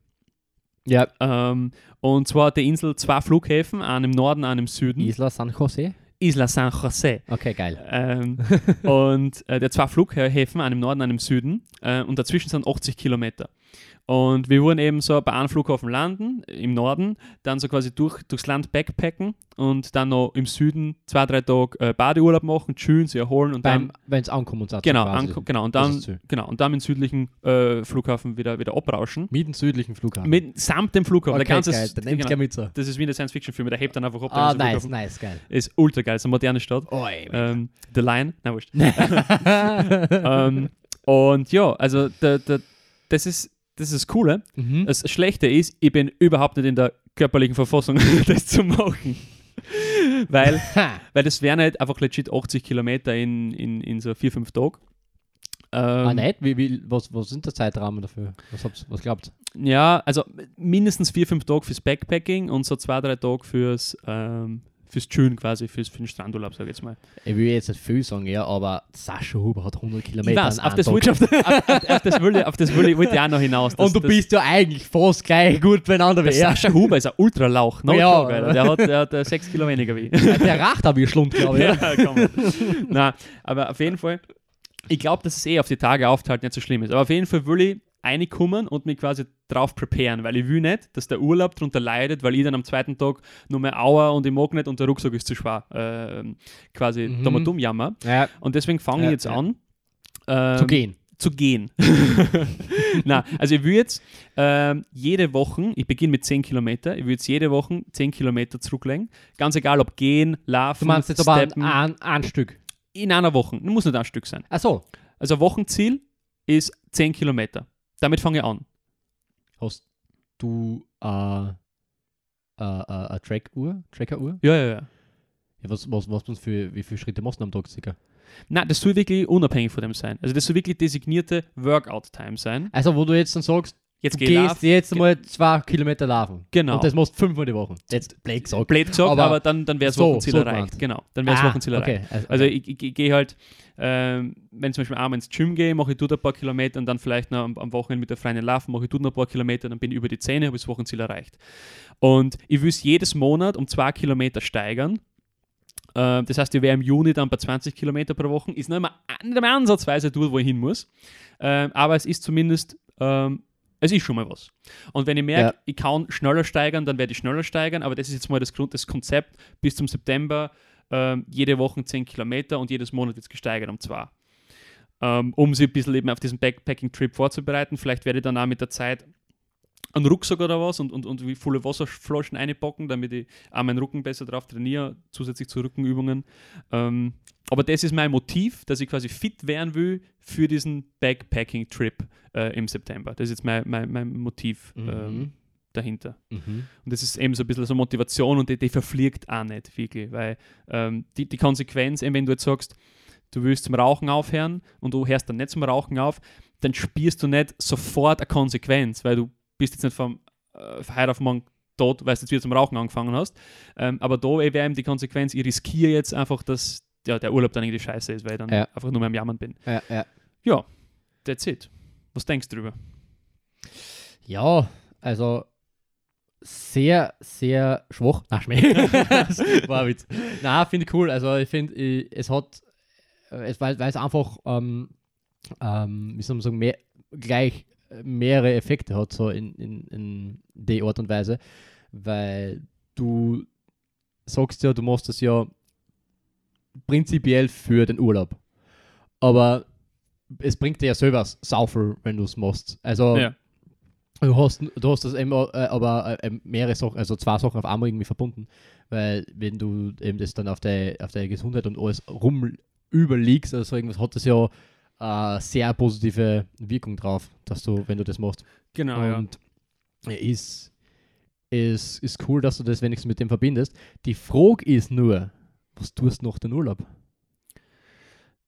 Ja. Ähm, und zwar hat die Insel zwei Flughäfen, einen im Norden, einen im Süden. Isla San Jose? Isla San Jose. Okay, geil. Ähm, und äh, der zwei Flughäfen, einen im Norden, einen im Süden. Äh, und dazwischen sind 80 Kilometer. Und wir wurden eben so bei einem Flughafen landen, im Norden, dann so quasi durch, durchs Land backpacken und dann noch im Süden zwei, drei Tage äh, Badeurlaub machen, schön sie erholen und Beim, dann. Wenn es ankommt und genau, anko genau, und dann, genau, und dann im südlichen äh, Flughafen wieder, wieder abrauschen. Mit dem südlichen Flughafen? Mit, samt dem Flughafen. Okay, ganze, geil, dann genau, mit so. Das ist wie ein Science-Fiction-Film, der hebt dann einfach ab. Ah, nice, Flughafen. nice, geil. Ist ultra geil, ist eine moderne Stadt. Oh, ey, ähm, The Lion, na wurscht. ähm, und ja, also der, der, das ist das ist das Coole. Mhm. Das Schlechte ist, ich bin überhaupt nicht in der körperlichen Verfassung, das zu machen. weil, weil das wären halt einfach legit 80 Kilometer in, in, in so vier, fünf Tagen. Ähm, ah, nicht? Wie, wie, was, was sind der Zeitrahmen dafür? Was, habt's, was glaubt Ja, also mindestens vier, fünf Tage fürs Backpacking und so zwei, drei Tage fürs, ähm, fürs Chillen quasi, fürs, für den Strandurlaub, sag ich jetzt mal. Ich will jetzt nicht viel sagen, ja, aber Sascha Huber hat 100 Kilometer weiß, auf, das wollte, auf, auf, auf, das wollte, auf das wollte ich auch noch hinaus. Dass, Und du bist ja eigentlich fast gleich gut beieinander wie er. Sascha Huber ist ein Ultralauch. No ja. Joke, der hat, der hat äh, sechs Kilo weniger wie ich. Der racht aber wie Schlund, glaube ich. ja, komm. Nein, aber auf jeden Fall, ich glaube, dass es eh auf die Tage aufteilt nicht so schlimm ist. Aber auf jeden Fall will ich reinkommen und mich quasi drauf preparen, weil ich will nicht, dass der Urlaub darunter leidet, weil ich dann am zweiten Tag nur mehr Auer und ich mag nicht und der Rucksack ist zu schwer. Äh, quasi mhm. da mal dumm jammer. Ja. Und deswegen fange ja, ich jetzt ja. an. Ähm, zu gehen. Zu gehen. Na, also ich will jetzt ähm, jede Woche, ich beginne mit 10 Kilometer, ich will jetzt jede Woche 10 Kilometer zurücklegen. Ganz egal, ob gehen, laufen, Du meinst jetzt steppen. aber ein, ein, ein Stück? In einer Woche. Muss nicht ein Stück sein. Ach so. Also Wochenziel ist 10 Kilometer. Damit fange ich an. Hast du äh, äh, eine Track-Uhr? Tracker-Uhr? Ja, ja, ja. ja was, was, was für, wie viele Schritte machst du am Tag circa? Nein, das soll wirklich unabhängig von dem sein. Also das soll wirklich designierte Workout-Time sein. Also wo du jetzt dann sagst, jetzt du gehst laufen. jetzt mal zwei Kilometer laufen. Genau. Und das machst du fünfmal die Woche. Jetzt blöd gesagt. Blöd gesagt, aber, aber dann, dann wäre das so, Wochenziel so erreicht. gemacht. Genau, dann wäre das ah, Wochenziel okay. erreicht. Also, also ich, ich, ich gehe halt, ähm, wenn zum Beispiel einmal ins Gym gehe, mache ich dort ein paar Kilometer und dann vielleicht noch am, am Wochenende mit der Freundin laufen, mache ich dort noch ein paar Kilometer, dann bin ich über die Zähne, habe ich das Wochenziel erreicht. Und ich will es jedes Monat um zwei Kilometer steigern. Ähm, das heißt, ich wäre im Juni dann bei 20 Kilometer pro Woche. Ist noch immer, nicht mehr ansatzweise dort, wo ich hin muss. Ähm, aber es ist zumindest ähm, es ist schon mal was. Und wenn ich merke, Ja. ich kann schneller steigern, dann werde ich schneller steigern, aber das ist jetzt mal das, Grund, das Konzept bis zum September, ähm, jede Woche 10 Kilometer und jedes Monat jetzt gesteigert um zwei. Ähm, um sie ein bisschen eben auf diesen Backpacking-Trip vorzubereiten. Vielleicht werde ich dann auch mit der Zeit einen Rucksack oder was und, und, und wie volle Wasserflaschen einpacken, damit ich auch meinen Rücken besser drauf trainiere, zusätzlich zu Rückenübungen. Ähm, aber das ist mein Motiv, dass ich quasi fit werden will für diesen Backpacking-Trip äh, im September. Das ist jetzt mein, mein, mein Motiv Mhm. ähm, dahinter. Mhm. Und das ist eben so ein bisschen so Motivation und die, die verfliegt auch nicht wirklich, weil ähm, die, die Konsequenz, eben wenn du jetzt sagst, du willst zum Rauchen aufhören und du hörst dann nicht zum Rauchen auf, dann spürst du nicht sofort eine Konsequenz, weil du bist jetzt nicht vom äh, heute auf morgen tot, weil du jetzt wieder zum Rauchen angefangen hast. Ähm, aber da wäre eben die Konsequenz, ich riskiere jetzt einfach, dass ja, der Urlaub dann irgendwie scheiße ist, weil ich dann Ja. einfach nur mehr am Jammern bin. Ja, ja. Ja, that's it. Was denkst du drüber? Ja, also sehr, sehr schwach. Ach, Schmäh. War ein Witz. Na, finde ich cool. Also ich finde, es hat, es, weil, weil es einfach, ähm, ähm, wie soll man sagen, mehr, gleich mehrere Effekte hat, so in, in, in die Art und Weise, weil du sagst ja, du machst das ja prinzipiell für den Urlaub. Aber es bringt dir ja selber saufer, wenn du es machst. Also Ja. Du hast, du hast das immer, äh, aber äh, mehrere Sachen, also zwei Sachen auf einmal irgendwie verbunden. Weil wenn du eben das dann auf der auf der Gesundheit und alles rum überlegst oder so irgendwas, hat das ja äh, sehr positive Wirkung drauf, dass du, wenn du das machst. Genau, ja. Und ist, ist, ist cool, dass du das wenigstens mit dem verbindest. Die Frage ist nur, was tust du nach dem Urlaub?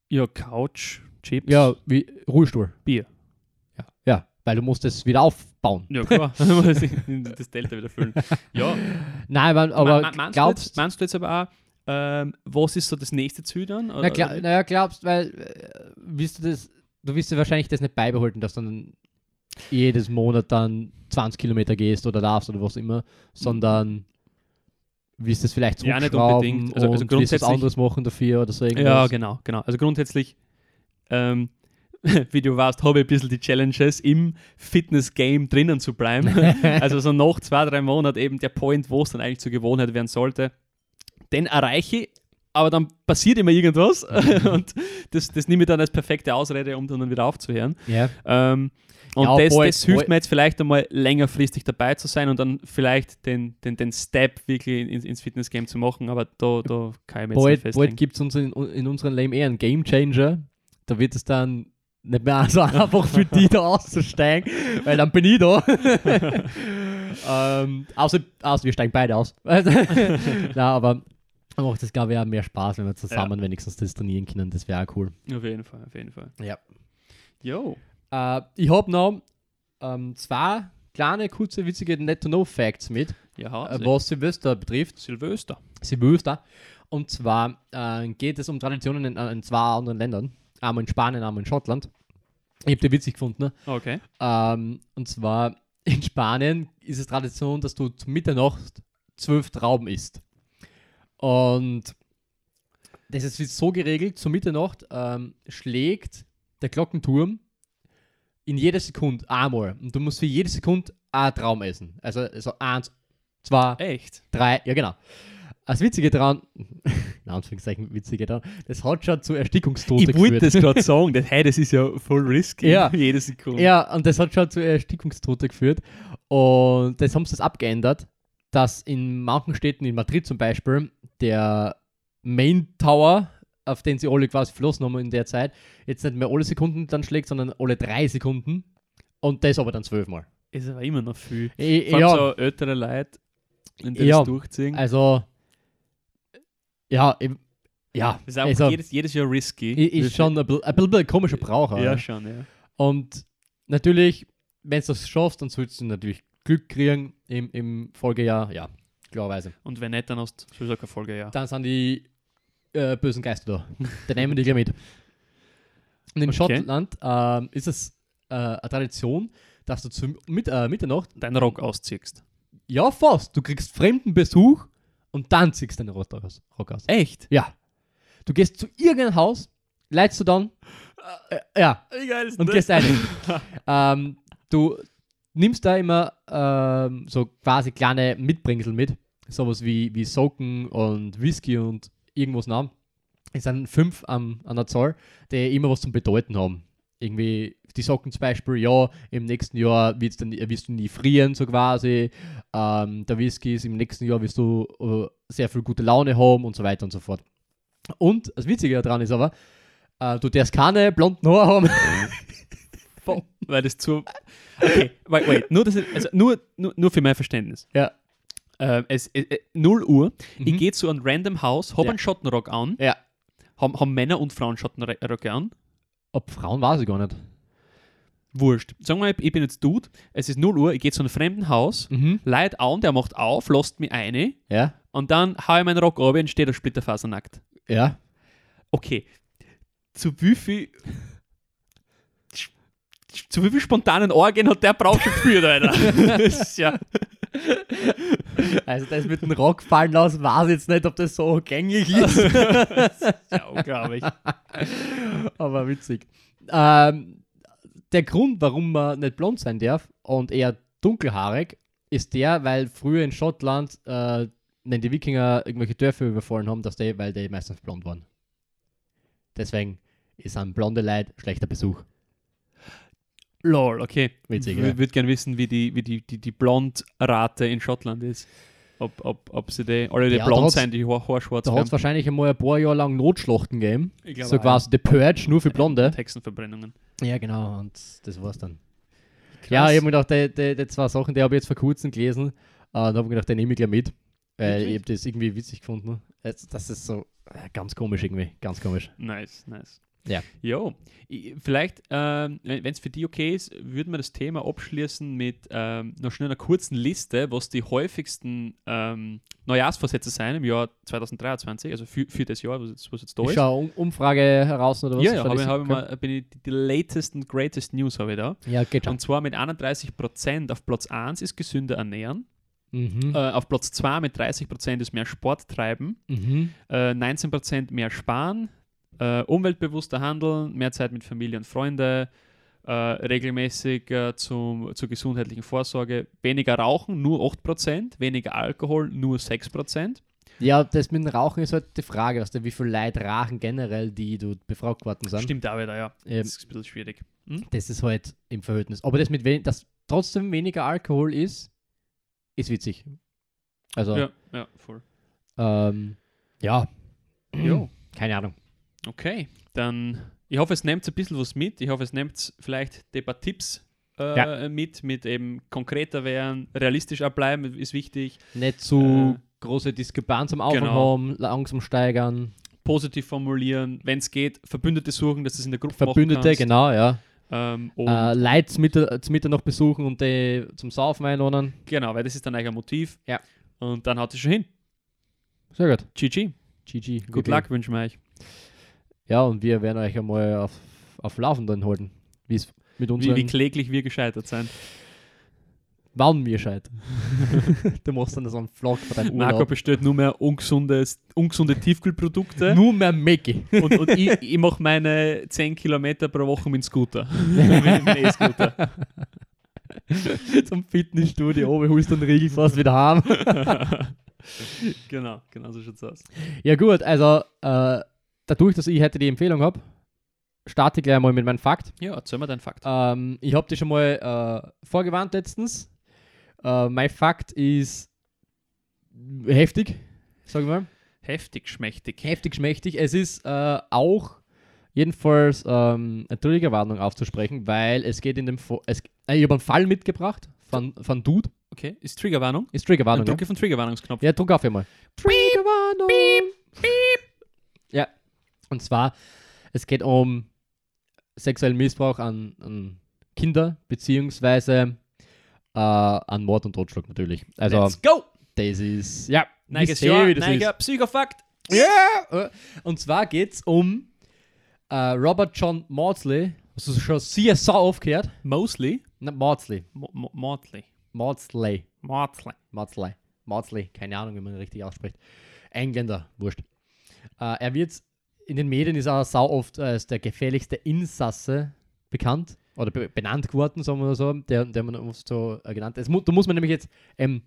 Ja, Couch, Chips. Ja, wie Ruhestuhl. Bier. Ja, ja, weil du musst das wieder aufbauen. Ja, klar. Das Delta wieder füllen. Ja, Nein, aber, aber Ma- ma- meinst, glaubst du jetzt, meinst du jetzt aber auch, ähm, was ist so das nächste Ziel dann? Na, Oder- klar, naja, glaubst, weil äh, willst du das, du wirst dir wahrscheinlich das nicht beibehalten, dass du dann jedes Monat dann 20 Kilometer gehst oder darfst oder was immer, sondern willst du es vielleicht Ja, nicht unbedingt. Also- also grundsätzlich- anderes machen dafür oder so irgendwas. Ja, genau, genau. Also grundsätzlich, ähm, wie du weißt, habe ich ein bisschen die Challenges, im Fitness-Game drinnen zu bleiben. also so nach zwei, drei Monaten eben der Point, wo es dann eigentlich zur Gewohnheit werden sollte, den erreiche ich, aber dann passiert immer irgendwas und das, das nehme ich dann als perfekte Ausrede, um dann wieder aufzuhören. Ja. Ähm, und Ja, das, bald- das hilft bald- mir jetzt vielleicht einmal längerfristig dabei zu sein und dann vielleicht den, den, den Step wirklich ins, ins Fitness-Game zu machen, aber da, da kann ich mir jetzt Bald, nicht festlegen. bald gibt es uns in, in unserem Leben eher einen Game Changer. Da wird es dann nicht mehr so einfach für die da auszusteigen, weil dann bin ich da. ähm, außer, außer wir steigen beide aus. Nein, aber macht das, glaube ich, auch mehr Spaß, wenn wir zusammen wenigstens das trainieren können. Das wäre auch cool. Auf jeden Fall, auf jeden Fall. Ja. Jo. Äh, ich habe noch ähm, zwei kleine, kurze, witzige Net-to-Know-Facts mit, Ja, äh, was Silvester betrifft. Silvester. Silvester. Und zwar äh, geht es um Traditionen in, in zwei anderen Ländern. Einmal in Spanien, einmal in Schottland. Ich habe die witzig gefunden. Ne? Okay. Ähm, und zwar in Spanien ist es Tradition, dass du zu Mitternacht zwölf Trauben isst. Und das ist so geregelt, zu Mitternacht ähm, schlägt der Glockenturm in jeder Sekunde einmal. Und du musst für jede Sekunde einen Traum essen. Also, also eins, zwei, Echt? drei, ja genau. Das Witzige daran, in Anführungszeichen Witzige daran, das hat schon zu Erstickungstoten Ich wollte das gerade sagen, das, hey, das ist ja voll risky. Ja. Jede Sekunde. Ja, und das hat schon zu Erstickungstote geführt. Und das haben sie das abgeändert, dass in manchen Städten, in Madrid zum Beispiel, der Main Tower, auf den sie alle quasi verlassen haben in der Zeit, jetzt nicht mehr alle Sekunden dann schlägt, sondern alle drei Sekunden. Und das aber dann zwölfmal. Ist aber immer noch viel. I- Vor allem Ja, so ältere Leute, wenn die Ja. das durchziehen. also, ja, im- ja, das ist auch also, jedes, jedes Jahr risky. ist schon ein bisschen ein, bisschen ein komischer Brauch. Ja, schon, ja. Und natürlich, wenn du das schaffst, dann sollst du natürlich Glück kriegen im, im Folgejahr. Ja, klarerweise. Und wenn nicht, dann hast du sowieso keine Folge, ja. Dann sind die äh, bösen Geister da. Dann nehmen die gleich mit. Und in Okay. Schottland ähm, ist es äh, eine Tradition, dass du zu mit, äh, Mitternacht, Deinen Rock ausziehst. ja fast, du kriegst fremden Besuch und dann ziehst du deinen Rock aus. Rock aus. Echt? Ja. Du gehst zu irgendeinem Haus, leitst du dann, äh, ja, geil ist und gehst rein. ähm, du nimmst da immer ähm, so quasi kleine Mitbringsel mit. Sowas wie, wie Socken und Whisky und irgendwas nach. Es sind fünf am, an der Zahl, die immer was zum Bedeuten haben. Irgendwie die Socken zum Beispiel, ja, im nächsten Jahr wirst du, nie- wirst du nie frieren, so quasi. Ähm, der Whisky ist im nächsten Jahr wirst du äh, sehr viel gute Laune haben und so weiter und so fort. Und das Witzige daran ist aber, äh, du darfst keine blonden Haare haben. Weil das zu. Okay, wait, wait. Nur, ich, also nur, nur, nur für mein Verständnis. Ja. Ähm, es, äh, äh, 0 Uhr, ich Mhm. gehe zu einem random Haus, habe Ja. einen Schottenrock an, Ja. haben, haben Männer und Frauen Schottenröcke an. Ob Frauen weiß ich gar nicht. wurscht. Sagen wir, ich bin jetzt Dude, es ist 0 Uhr, ich gehe zu einem fremden Haus, Mhm. Leid an, der macht auf, lässt mich eine Ja. und dann hau ich meinen Rock runter und steht der splitterfasernackt. Ja. Okay. Zu wie viel. Zu wie viel spontanen Orgien hat der braucht schon geführt, Alter? ja. Also das mit dem Rock fallen lassen, weiß jetzt nicht, ob das so gängig ist. ja unglaublich. Aber witzig. Ähm, der Grund, warum man nicht blond sein darf und eher dunkelhaarig, ist der, weil früher in Schottland, äh, wenn die Wikinger irgendwelche Dörfer überfallen haben, dass die, weil die meistens blond waren. Deswegen ist ein blonde Leid schlechter Besuch. Lol, okay. Witzig, Ich ja. würde gerne wissen, wie die, wie die, die, die Blondrate in Schottland ist. Ob, ob, ob sie die, alle die Ja, da blond hat's- sind, die Haar- Haarschwarz Da hat es wahrscheinlich einmal ein paar Jahre lang Notschlachten gegeben. Ich glaube So auch, quasi The Purge, nur für Blonde. ja. Hexenverbrennungen. Ja, genau, und das war's dann. Ja, ich habe mir gedacht, die, die, die zwei Sachen, die habe ich jetzt vor kurzem gelesen. Äh, da habe ich mir gedacht, die nehme ich gleich mit. Weil Wirklich? ich habe das irgendwie witzig gefunden. Das, das ist so äh, ganz komisch irgendwie. Ganz komisch. Nice, nice. Ja. Jo, vielleicht, ähm, wenn es für dich okay ist, würden wir das Thema abschließen mit ähm, noch schnell einer kurzen Liste, was die häufigsten ähm, Neujahrsvorsätze sein im Jahr 2023, also für, für das Jahr, was jetzt, was jetzt da Ich ist. schaue um, Umfrage heraus oder was? ja, ja, habe ich, hab ich mal, bin ich, die, die latest and greatest News habe ich da. Ja, geht schon. Und zwar mit 31% auf Platz 1 ist gesünder ernähren, Mhm. äh, auf Platz 2 mit 30% ist mehr Sport treiben, Mhm. äh, 19% mehr sparen, äh, umweltbewusster handeln, mehr Zeit mit Familie und Freunde, äh, regelmäßig äh, zum, zur gesundheitlichen Vorsorge, weniger rauchen, nur 8%, weniger Alkohol, nur 6%. Ja, das mit dem Rauchen ist halt die Frage, weißt du, wie viel Leute rauchen generell, die du befragt worden sind. Stimmt auch wieder, ja. Ähm, Das ist ein bisschen schwierig. Hm? Das ist halt im Verhältnis. Aber das mit wen dass trotzdem weniger Alkohol ist, ist witzig. Also, Ja, ja, voll. ähm, ja. Jo. Keine Ahnung. Okay, dann, ich hoffe, es nimmt ein bisschen was mit. Ich hoffe, es nimmt vielleicht ein paar Tipps äh, Ja. mit, mit eben konkreter werden, realistisch bleiben, ist wichtig. Nicht zu Äh, große Diskrepanz am Anfang genau. haben, langsam steigern. Positiv formulieren, wenn es geht, Verbündete suchen, dass es in der Gruppe Verbündete, genau, ja. Ähm, Äh, Leute zum Mittag, noch besuchen und die zum Saufen einladen. Genau, weil das ist dann eigentlich ein Motiv. Ja. Und dann haut es schon hin. Sehr gut. GG. GG. Good GG. luck wünschen wir euch. Ja, und wir werden euch einmal auf, auf Laufenden halten, wie es mit Wie, unseren wie kläglich wir gescheitert sind. Wann wir scheit. du machst dann so einen Vlog von deinem Marco Urlaub. bestellt nur mehr ungesundes, ungesunde Tiefkühlprodukte. Nur mehr Mäcki. und, und ich, ich mache meine 10 Kilometer pro Woche mit dem Scooter. mit dem E-Scooter. Zum Fitnessstudio oben, holst du einen Riegel fast wieder heim. genau, genau so schaut's aus. Ja gut, also äh, dadurch, dass ich heute die Empfehlung habe, starte ich gleich mal mit meinem Fakt. Ja, erzähl mal deinen Fakt. Ähm, ich habe dich schon mal äh, vorgewarnt letztens. Äh, mein Fakt ist heftig, sag ich mal. Heftig, schmächtig. Heftig schmächtig. Es ist äh, auch jedenfalls ähm, eine Triggerwarnung aufzusprechen, weil es geht in dem... Fo es, äh, ich habe einen Fall mitgebracht von, von Dude. Okay, ist Triggerwarnung? Ist Triggerwarnung, ja? drücke auf den Triggerwarnungsknopf. Ja, druck auf einmal. Triggerwarnung. Ja. Und zwar, es geht um sexuellen Missbrauch an, an Kinder, beziehungsweise äh, an Mord und Totschlag natürlich. Also, Let's go! das ist, ja, Neiges Jahr, wie das neiger ist. Psychofakt. Ja! Und zwar geht es um äh, Robert John Maudsley. Hast du schon sehr sau aufgehört? Mosley? Na, Maudsley. Maudsley. Maudsley. Maudsley. Maudsley. Maudsley. Keine Ahnung, wie man ihn richtig ausspricht. Engländer, wurscht. Äh, er wird, in den Medien ist er sau oft als der gefährlichste Insasse bekannt oder be benannt geworden, sagen wir so, der, der man oft so äh, genannt ist. Mu da muss man nämlich jetzt, ähm,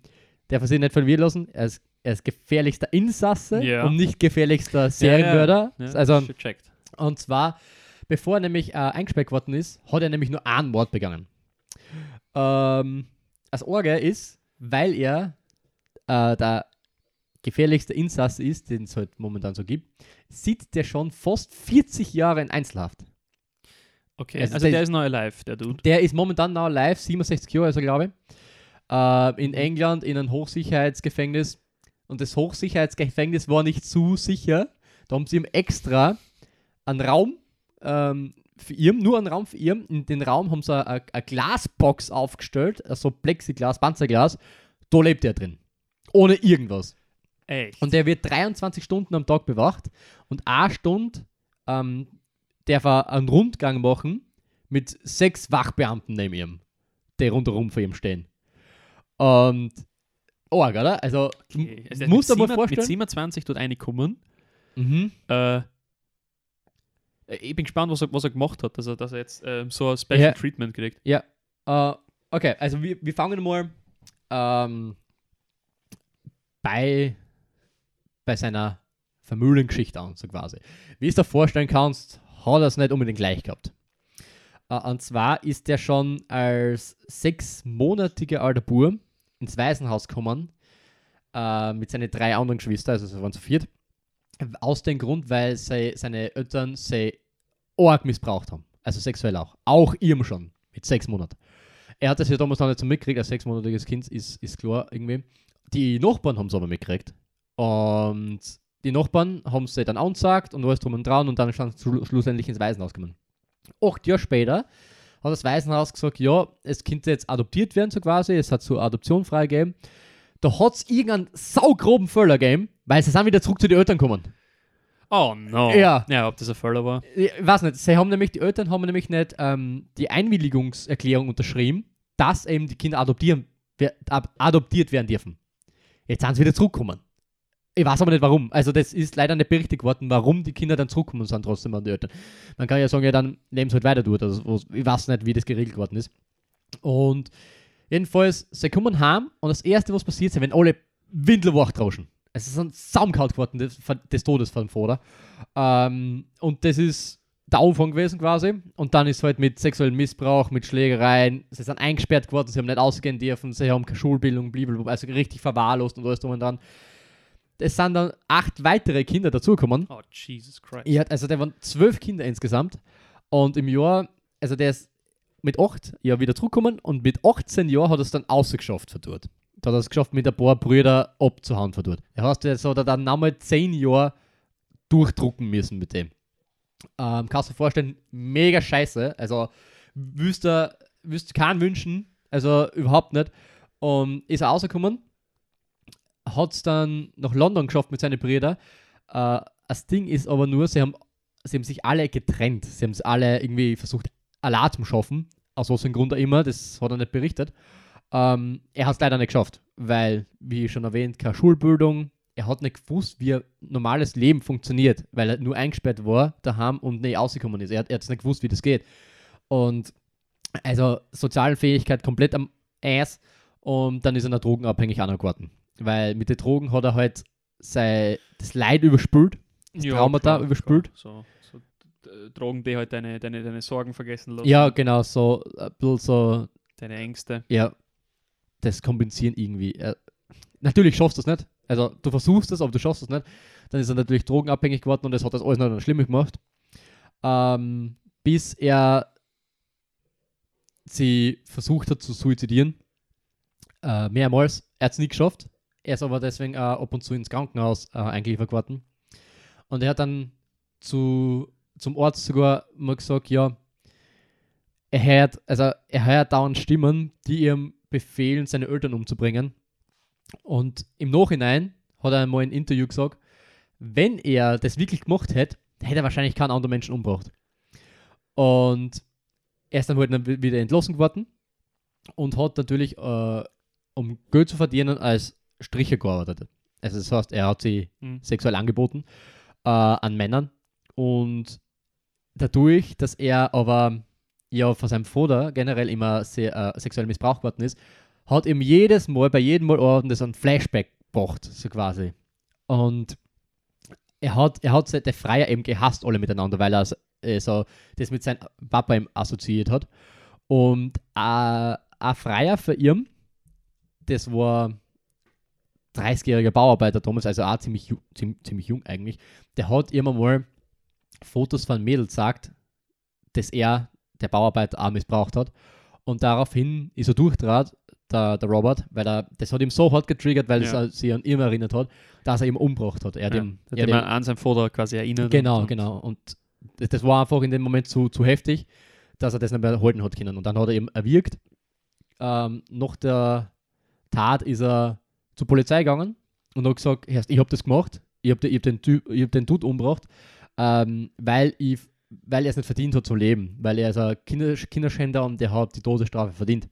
der sich nicht verwirren lassen, er ist, er ist gefährlichster Insasse Ja. und nicht gefährlichster Serienmörder. Ja, also, schon checkt. und zwar, bevor er nämlich äh, eingesperrt worden ist, hat er nämlich nur einen Mord begangen. Ähm, das Orge ist, weil er äh, der gefährlichste Insasse ist, den es halt momentan so gibt, sitzt der schon fast 40 Jahre in Einzelhaft. Okay, Also also, der- der ist neu live, der Dude. Der ist momentan now live, 67 Jahre, also glaube ich. Äh, in England in einem Hochsicherheitsgefängnis. Und das Hochsicherheitsgefängnis war nicht zu sicher. Da haben sie ihm extra einen Raum ähm, für ihn, nur einen Raum für ihn. In den Raum haben sie eine, eine Glasbox aufgestellt, also Plexiglas, Panzerglas. Da lebt er drin. Ohne irgendwas. Echt? Und der wird 23 Stunden am Tag bewacht und eine Stunde ähm, darf er einen Rundgang machen mit sechs Wachbeamten neben ihm, die rundherum vor ihm stehen. Und arg, oder? Also, Okay. Also mal sieben- vorstellen. Mit 27 dort reinkommen. Mhm. Äh, ich bin gespannt, was er, was er gemacht hat, dass er, dass er jetzt ähm, so ein Special Ja. Treatment kriegt. Ja, äh, okay, also wir, wir fangen mal ähm, bei, bei seiner Familiengeschichte an, so quasi. Wie du es dir vorstellen kannst, hat er es nicht unbedingt gleich gehabt. Äh, und zwar ist er schon als sechsmonatiger alter Bub ins Waisenhaus gekommen äh, mit seinen drei anderen Geschwistern, also sie waren zu viert. Aus dem Grund, weil sie, seine Eltern sie arg missbraucht haben. Also sexuell auch. Auch ihm schon. Mit sechs Monaten. Er hat das ja damals noch nicht so mitgekriegt, als sechsmonatiges Kind ist, ist klar irgendwie. Die Nachbarn haben es aber mitgekriegt. Und die Nachbarn haben sie dann angesagt und alles drum und dran und dann stand schlu schlussendlich ins Waisenhaus gekommen. Acht Jahre später hat das Waisenhaus gesagt, ja, es könnte jetzt adoptiert werden, so quasi, es hat so Adoption freigegeben. Da hat es irgendeinen saugroben Fehler gegeben, weil sie sind wieder zurück zu den Eltern gekommen. Oh no. Ja. Ja, ob das ein Fehler war. Ich weiß nicht, sie haben nämlich, die Eltern haben nämlich nicht ähm, die Einwilligungserklärung unterschrieben, dass eben die Kinder adoptieren, adoptiert werden dürfen. Jetzt sind sie wieder zurückgekommen. Ich weiß aber nicht warum. Also das ist leider nicht berichtigt worden, warum die Kinder dann zurückkommen sind trotzdem an die Eltern. Man kann ja sagen, ja, dann leben sie halt weiter dort. Also, ich weiß nicht, wie das geregelt worden ist. Und jedenfalls, sie kommen heim und das Erste, was passiert, ist, wenn alle Windelwach drauschen. Es ist ein Saumkalt geworden des, des Todes von Vater. Ähm, und das ist der Anfang gewesen quasi. Und dann ist halt mit sexuellem Missbrauch, mit Schlägereien, sie sind eingesperrt geworden, sie haben nicht ausgehen dürfen, sie haben keine Schulbildung, blablabla, also richtig verwahrlost und alles drum und dran. Es sind dann acht weitere Kinder dazugekommen. Oh, Jesus Christ. Er hat, also der waren zwölf Kinder insgesamt. Und im Jahr, also der ist mit acht Jahren wieder zurückgekommen und mit 18 Jahren hat er es dann ausgeschafft von dort. Da hat er es geschafft, mit ein paar Brüdern abzuhauen von dort. Er heißt, jetzt hat er dann nochmal zehn Jahre durchdrucken müssen mit dem. Ähm, kannst du dir vorstellen, mega scheiße. Also, wüsst ihr, wüsst keinen wünschen, also überhaupt nicht. Und ist er rausgekommen, hat es dann nach London geschafft mit seinen Brüdern. Äh, das Ding ist aber nur, sie haben, sie haben sich alle getrennt. Sie haben es alle irgendwie versucht, allein zu schaffen. Aus was einem Grund auch immer, das hat er nicht berichtet. Ähm, er hat es leider nicht geschafft, weil, wie schon erwähnt, keine Schulbildung. Er hat nicht gewusst, wie ein normales Leben funktioniert, weil er nur eingesperrt war daheim und nicht rausgekommen ist. Er hat, hat nicht gewusst, wie das geht. Und also soziale Fähigkeit komplett am Ass und dann ist er noch drogenabhängig geworden. Weil mit den Drogen hat er halt sein, das Leid überspült, das Traumata überspült. So, so d- Drogen, die halt deine, deine, deine Sorgen vergessen lassen. Ja, genau, so ein bisschen so, Deine Ängste. ja, das kompensieren irgendwie. Äh, natürlich schaffst du es nicht. Also du versuchst es, aber du schaffst es nicht. Dann ist er natürlich drogenabhängig geworden und das hat das alles noch schlimmer gemacht. Ähm, bis er sie versucht hat zu suizidieren. Äh, mehrmals. Er hat es nie geschafft. Er ist aber deswegen äh, ab und zu ins Krankenhaus äh, eingeliefert worden. Und er hat dann zu, zum Arzt sogar mal gesagt, ja, er hört, also er hört dauernd Stimmen, die ihm befehlen, seine Eltern umzubringen. Und im Nachhinein hat er einmal in einem Interview gesagt, wenn er das wirklich gemacht hätte, hätte er wahrscheinlich keinen anderen Menschen umgebracht. Und er ist dann halt wieder entlassen geworden und hat natürlich, äh, um Geld zu verdienen, als Stricher gearbeitet. Also das heißt, er hat sie Mhm. sexuell angeboten äh, an Männern und dadurch, dass er aber ja von seinem Vater generell immer sehr äh, sexuell missbraucht worden ist, hat ihm jedes Mal, bei jedem Mal Orden das ein Flashback gebracht, so quasi. Und er hat, er hat der Freier eben gehasst, alle miteinander, weil er äh, so das mit seinem Papa ihm assoziiert hat. Und äh, ein Freier für ihn, das war 30-jähriger Bauarbeiter damals, also auch ziemlich, ziemlich, ziemlich jung eigentlich, der hat immer mal Fotos von Mädels gesagt, dass er, der Bauarbeiter, auch missbraucht hat. Und daraufhin ist er durchtrat, der, der Robert, weil er, das hat ihm so hart getriggert, weil Ja. es sich an ihn erinnert hat, dass er ihn umgebracht hat. Er hat Ja, ihm, hat er ihm ihm an seinen Vater quasi erinnert. Genau, und, genau. Und das, das war einfach in dem Moment zu, zu heftig, dass er das nicht mehr halten hat können. Und dann hat er eben erwirkt. Ähm, nach der Tat ist er zur Polizei gegangen und hat gesagt, "Herrst, ich habe das gemacht, ich habe hab den, Typ- ich hab den Dude umgebracht, ähm, weil, ich, weil er es nicht verdient hat zu leben, weil er ist ein Kinder, Kinderschänder und der hat die Todesstrafe verdient.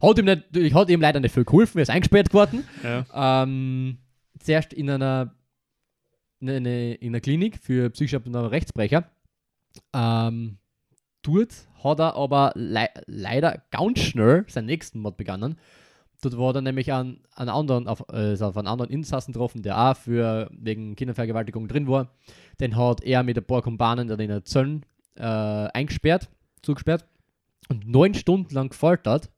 Hat ihm, nicht, hat ihm leider nicht viel geholfen, er ist eingesperrt geworden. Ja. Ähm, zuerst in einer, in, eine, in einer Klinik für psychisch abnorme Rechtsbrecher. Ähm, dort hat er aber lei leider ganz schnell seinen nächsten Mord begonnen. Dort war er nämlich an, an anderen, auf, ist auf einen anderen Insassen getroffen, der auch für, wegen Kindervergewaltigung drin war. Den hat er mit ein paar Kumpanen dann in der Zöllen äh, eingesperrt, zugesperrt und neun Stunden lang gefoltert.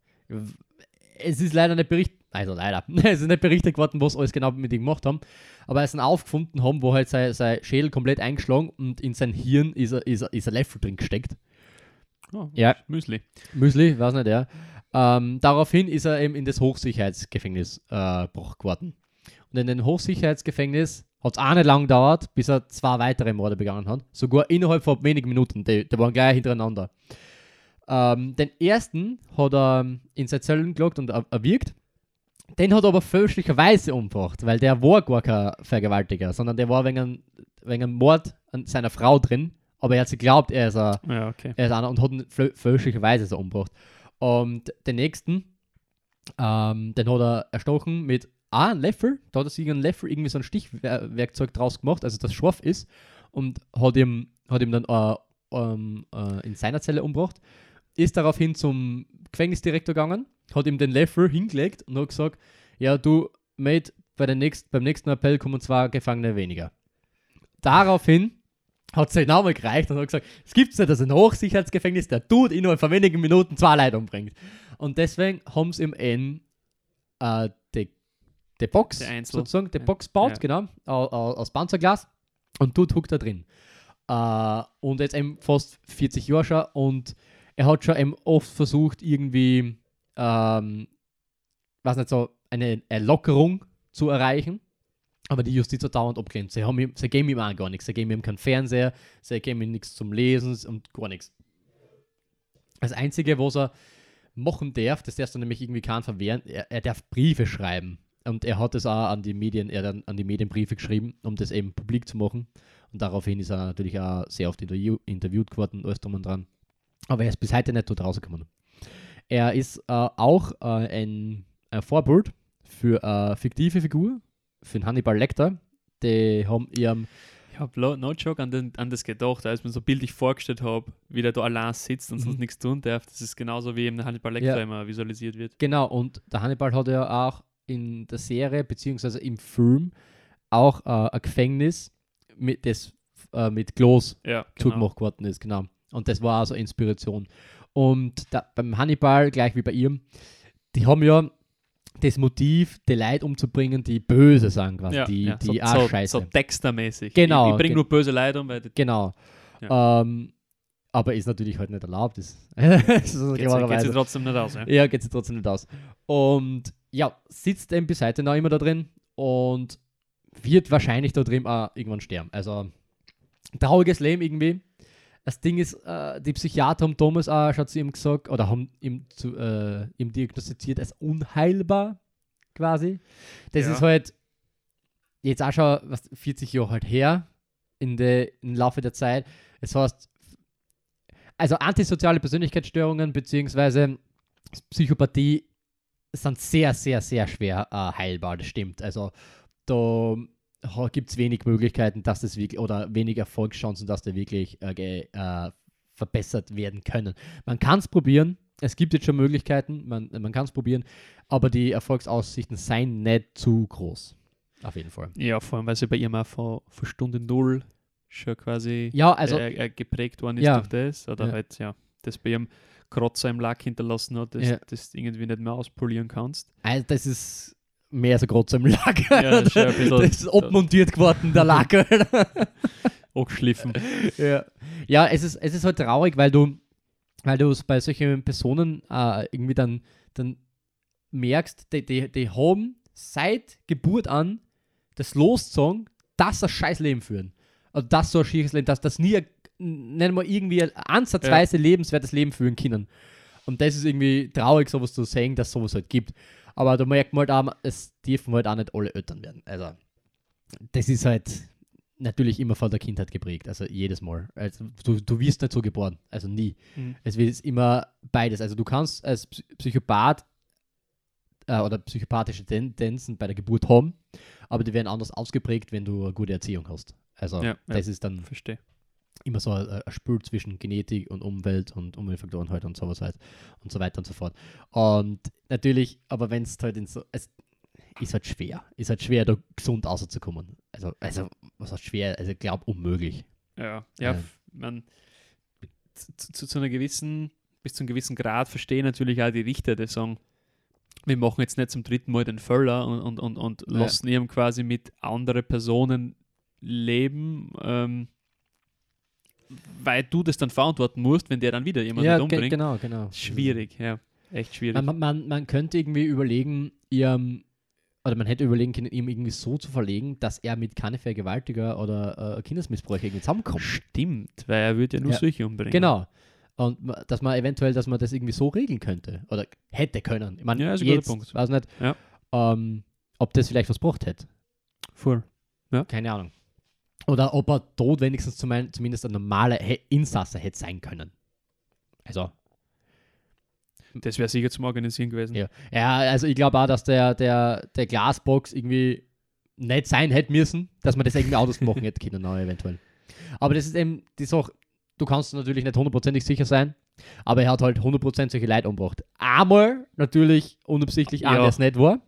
Es ist leider nicht berichtet, also leider, es ist nicht berichtet worden, was alles genau mit ihm gemacht haben, aber sie ihn aufgefunden haben, wo halt sein, sein Schädel komplett eingeschlagen und in sein Hirn ist, er, ist, er, ist ein Löffel drin gesteckt. Oh, Ja. Müsli. Müsli, weiß nicht, ja. Ähm, daraufhin ist er eben in das Hochsicherheitsgefängnis äh, gebracht worden. Und in dem Hochsicherheitsgefängnis hat es auch nicht lang gedauert, bis er zwei weitere Morde begangen hat. Sogar innerhalb von wenigen Minuten. Die, die waren gleich hintereinander. Ähm, den ersten hat er in seine Zellen gelockt und er, erwirkt. Den hat er aber fälschlicherweise umgebracht, weil der war gar kein Vergewaltiger, sondern der war wegen einem, wegen einem Mord an seiner Frau drin. Aber er hat geglaubt, er ist ein Ja, okay. er ist einer und hat ihn fälschlicherweise so umgebracht. Und den nächsten, ähm, den hat er erstochen mit ah, einem Löffel. Da hat er sich einen Löffel irgendwie so ein Stichwerkzeug draus gemacht, also das scharf ist. Und hat ihm, hat ihm dann äh, ähm, äh, in seiner Zelle umgebracht. Ist daraufhin zum Gefängnisdirektor gegangen, hat ihm den Löffel hingelegt und hat gesagt: Ja, du, Mate, bei der nächst, beim nächsten Appell kommen zwei Gefangene weniger. Daraufhin hat sein Name gereicht und hat gesagt, es gibt nicht, dass ein Hochsicherheitsgefängnis, der tut innerhalb von wenigen Minuten zwei Leute umbringt. Und deswegen haben sie im N äh, die, die Box, Die sozusagen, die ja. Box baut, Ja. genau, au- au- aus Panzerglas und dort huckt er drin. Äh, und jetzt eben fast 40 Jahre schon und er hat schon eben oft versucht, irgendwie, ähm, weiß nicht, so eine Erlockerung zu erreichen. Aber die Justiz hat dauernd abgelehnt. Sie, haben sie geben ihm auch gar nichts. Sie geben ihm keinen Fernseher, sie geben ihm nichts zum Lesen und gar nichts. Das Einzige, was er machen darf, das darfst du nämlich irgendwie keinen verwehren, er, er darf Briefe schreiben. Und er hat es auch an die Medien, er hat an die Medien geschrieben, um das eben publik zu machen. Und daraufhin ist er natürlich auch sehr oft interview, interviewt geworden und alles drum und dran. Aber er ist bis heute nicht dort rausgekommen. Er ist äh, auch äh, ein, ein Vorbild für eine fiktive Figur, für den Hannibal Lecter. Die haben ihrem Ich habe no joke an, den, an das gedacht, als mir so bildlich vorgestellt habe, wie der da allein sitzt und sonst Mhm. nichts tun darf. Das ist genauso wie eben der Hannibal Lecter Ja. immer visualisiert wird. Genau, und der Hannibal hat ja auch in der Serie, beziehungsweise im Film, auch äh, ein Gefängnis, mit, das äh, mit Glas Ja, genau. zugemacht worden ist, genau. Und das war also Inspiration. Und da, beim Hannibal, gleich wie bei ihm, die haben ja das Motiv, die Leute umzubringen, die böse sind, quasi, Ja, die, ja, die so, auch so, scheiße. so Dexter-mäßig. Genau, Ich, ich bringe ge- nur böse Leute um, weil die Genau. Ähm, aber ist natürlich halt nicht erlaubt. Ist, ist geht, sie trotzdem nicht aus. Ja? Ja, geht sich trotzdem nicht aus. Und ja, sitzt eben bis heute noch immer da drin und wird wahrscheinlich da drin auch irgendwann sterben. Also trauriges Leben irgendwie. Das Ding ist, äh, die Psychiater haben Thomas auch schon zu ihm gesagt, oder haben ihm, zu, äh, ihm diagnostiziert als unheilbar quasi. Das Ja. ist halt jetzt auch schon was, 40 Jahre halt her in der, im Laufe der Zeit. Das heißt, also antisoziale Persönlichkeitsstörungen beziehungsweise Psychopathie sind sehr, sehr, sehr schwer äh, heilbar, das stimmt. Also da gibt es wenig Möglichkeiten, dass das wirklich, oder wenig Erfolgschancen, dass die wirklich äh, äh, verbessert werden können. Man kann es probieren, es gibt jetzt schon Möglichkeiten, man, man kann es probieren, aber die Erfolgsaussichten seien nicht zu groß. Auf jeden Fall. ja, vor allem, weil sie bei ihm auch von, von Stunde Null schon quasi Ja, also äh, äh, geprägt worden ist Ja. durch das. Oder Ja. halt, ja, das bei ihm Kratzer im Lack hinterlassen hat, das, Ja. das irgendwie nicht mehr auspolieren kannst. Also das ist mehr so groß im Lager. Ja, das ist bisschen- das ist abmontiert geworden, der Lager. Angeschliffen. ja, ja es, ist, es ist halt traurig, weil du, weil du es bei solchen Personen äh, irgendwie dann, dann merkst, die, die, die haben seit Geburt an das Loszogen, dass sie ein scheiß Leben führen. Also das so ein schieres Leben, dass das nie, nennen wir irgendwie ein ansatzweise lebenswertes Leben führen können. Und das ist irgendwie traurig, sowas zu sehen, dass sowas halt gibt. Aber da merkt man halt auch, es dürfen halt auch nicht alle Eltern werden. Also, das ist halt natürlich immer von der Kindheit geprägt. Also jedes Mal. Also, du, du wirst nicht so geboren. Also nie. Mhm. Es wird immer beides. Also du kannst als Psy- Psychopath äh, oder psychopathische Tendenzen bei der Geburt haben, aber die werden anders ausgeprägt, wenn du eine gute Erziehung hast. Also Ja, ja. das ist dann Verstehe. Immer so ein, ein Spiel zwischen Genetik und Umwelt und Umweltfaktoren halt und sowas halt und so weiter und so fort. Und natürlich, aber wenn es halt in so, es ist halt schwer, ist halt schwer, da gesund rauszukommen. Also, also was heißt schwer? Also ich glaube unmöglich. Ja, ja, f- man zu, zu, zu einer gewissen, bis zu einem gewissen Grad verstehen natürlich auch die Richter, die sagen, wir machen jetzt nicht zum dritten Mal den Völler und, und, und, und Ja. lassen ihm quasi mit anderen Personen leben, ähm, weil du das dann verantworten musst, wenn der dann wieder jemanden ja, umbringt. genau, genau. Schwierig, ja. Echt schwierig. Man, man, man könnte irgendwie überlegen, ihrem, oder man hätte überlegen können, ihm irgendwie so zu verlegen, dass er mit keine Vergewaltiger oder äh, Kindesmissbräucher irgendwie zusammenkommt. Stimmt, weil er würde ja nur Ja. solche umbringen. Genau. Und dass man eventuell, dass man das irgendwie so regeln könnte. Oder hätte können. Ich meine, Ja, ist ein guter jetzt, Punkt. weiß nicht, Ja. ähm, ob das vielleicht was gebracht hätte. Voll. Keine Ahnung. Oder ob er tot wenigstens zumindest ein normaler Insasse hätte sein können. Also, Das wäre sicher zum Organisieren gewesen. ja. Ja, also ich glaube auch, dass der, der, der Glasbox irgendwie nicht sein hätte müssen, dass man das irgendwie anders machen hätte können, auch eventuell. Aber das ist eben die Sache, du kannst natürlich nicht hundertprozentig sicher sein, aber er hat halt 100% solche Leute umgebracht. Einmal natürlich unabsichtlich Ja. der es nicht war,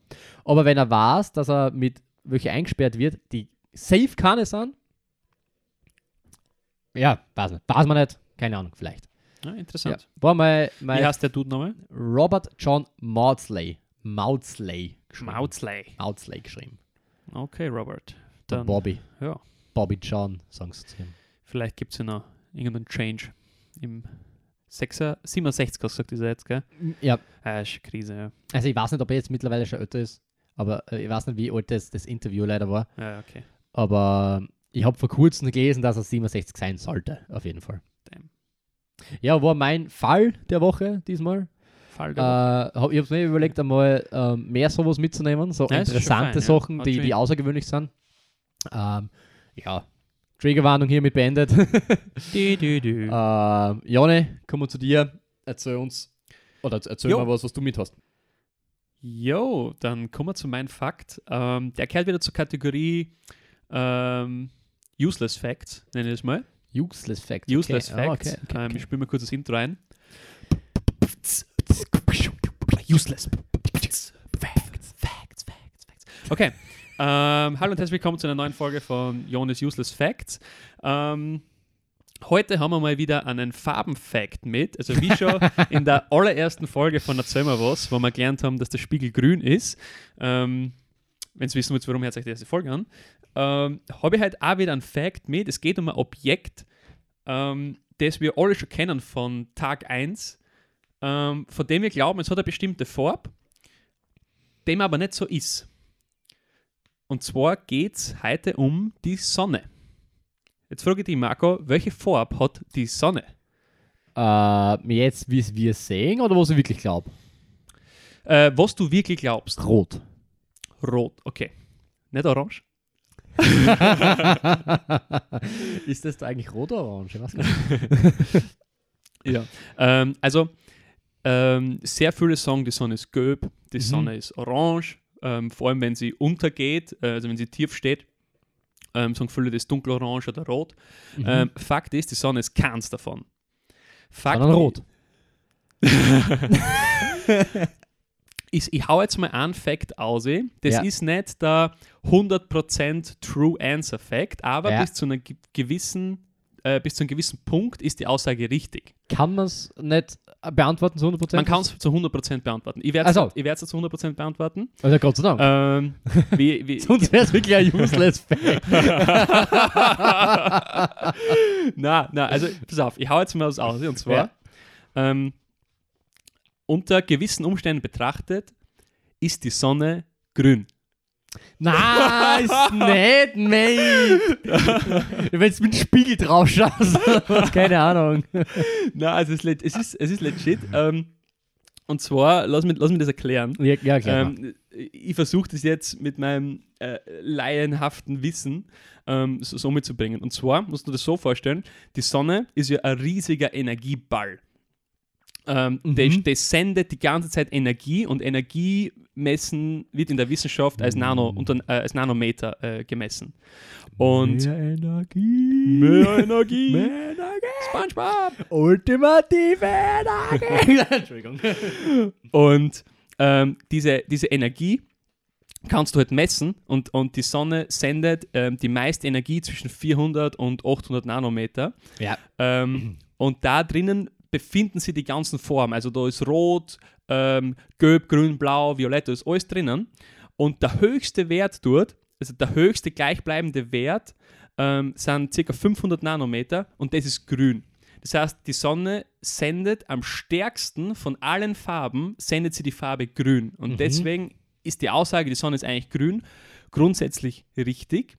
aber wenn er weiß, dass er mit welche eingesperrt wird, die safe keine sind, ja, weiß nicht, weiß man nicht, keine Ahnung, vielleicht. Ja, Ja. interessant. War mein, Wie mein heißt der Dude nochmal? Robert John Maudsley. Maudsley. geschrieben. Maudsley. Maudsley geschrieben. Okay, Robert. Dann, Bobby. ja, Bobby John, sagen sie zu ihm. vielleicht gibt es ja noch irgendeinen Change im 6er, 67 hast gesagt, ist er jetzt, gell? Ja, Ah, ist Krise, ja. also ich weiß nicht, ob er jetzt mittlerweile schon älter ist, aber äh, ich weiß nicht, wie alt das, das Interview leider war. Ja, okay. Aber ich habe vor kurzem gelesen, dass er 67 sein sollte, auf jeden Fall. Damn. Ja, war mein Fall der Woche diesmal. Fall Äh, der Woche. hab, ich habe mir überlegt, einmal ähm, mehr sowas mitzunehmen, so Ja, interessante fein, ja. Sachen, Hat die, die außergewöhnlich sind. Ähm, ja, Triggerwarnung hiermit beendet. Du, du, du. Ähm, Jone, kommen wir zu dir. Erzähl uns, oder erzähl Jo. mal was, was du mit hast. Jo, dann kommen wir zu meinem Fakt. Ähm, der gehört wieder zur Kategorie ähm, Useless Facts, nenne ich es mal. Useless Facts. Useless okay. Facts. Okay, okay, Ähm, ich spiele mal kurz das Intro ein. Useless Facts, Facts, Facts, Facts. Okay. Ähm, hallo und herzlich willkommen zu einer neuen Folge von Jonas Useless Facts. Ähm, heute haben wir mal wieder einen Farbenfact mit. Also wie schon in der allerersten Folge von Erzähl mal was, wo wir gelernt haben, dass der Spiegel grün ist. Ähm, Wenn Sie wissen wollt, warum, hört euch die erste Folge an. Ähm, Habe ich halt auch wieder einen Fact mit. Es geht um ein Objekt, ähm, das wir alle schon kennen von Tag 1, ähm, von dem wir glauben, es hat eine bestimmte Farbe, dem aber nicht so ist. Und zwar geht es heute um die Sonne. Jetzt frage ich dich, Marco, welche Farbe hat die Sonne? Äh, jetzt, wie wir es sehen oder was ich wirklich glaube? Äh, was du wirklich glaubst. Rot. Rot, okay. Nicht orange? ist das da eigentlich rot oder orange? Nicht. Ja. Ähm, also, ähm, sehr viele sagen, die Sonne ist gelb, die Mhm. Sonne ist orange, ähm, vor allem wenn sie untergeht, äh, also wenn sie tief steht, ähm, sagen viele, das ist dunkelorange oder rot. Mhm. Ähm, Fakt ist, die Sonne ist keins davon. Fakt Sondern rot. ist, ich hau jetzt mal einen Fact aus. eh. Das Ja. ist nicht der 100% True Answer Fact, aber Ja. bis, zu einer ge- gewissen, äh, bis zu einem gewissen Punkt ist die Aussage richtig. Kann man es nicht beantworten zu 100%? Man kann es zu 100% beantworten. Ich werde es Ach so. ich werd's zu 100% beantworten. Also Gott sei Dank. Ähm, wie, wie, Sonst wäre es wirklich ein useless Fact. na, na, also pass auf, ich hau jetzt mal was aus. Und zwar, Ja. ähm, unter gewissen Umständen betrachtet, ist die Sonne grün. Na, ist nicht, mate. Wenn du mit dem Spiegel drauf schaust, keine Ahnung. Nein, also es, ist es, ist, es ist legit. Ähm, und zwar, lass mich, lass mich das erklären. Ja, ja klar. Ähm, ich versuche das jetzt mit meinem äh, laienhaften Wissen ähm, so, so mitzubringen. Und zwar musst du dir das so vorstellen: Die Sonne ist ja ein riesiger Energieball. Ähm, Mhm. der, der sendet die ganze Zeit Energie und Energie messen wird in der Wissenschaft als, Nano, unter, äh, als Nanometer äh, gemessen. Und Mehr Energie. mehr Energie. Mehr Energie. SpongeBob. Ultimative Energie. Entschuldigung. Und ähm, diese, diese Energie kannst du halt messen und, und die Sonne sendet ähm, die meiste Energie zwischen 400 und 800 Nanometer. Ja. Ähm, und da drinnen befinden sich die ganzen Formen. Also da ist Rot, ähm, Gelb, Grün, Blau, Violett, da ist alles drinnen. Und der höchste Wert dort, also der höchste gleichbleibende Wert, ähm, sind ca. 500 Nanometer und das ist grün. Das heißt, die Sonne sendet am stärksten von allen Farben, sendet sie die Farbe grün. Und Mhm. deswegen ist die Aussage, die Sonne ist eigentlich grün, grundsätzlich richtig,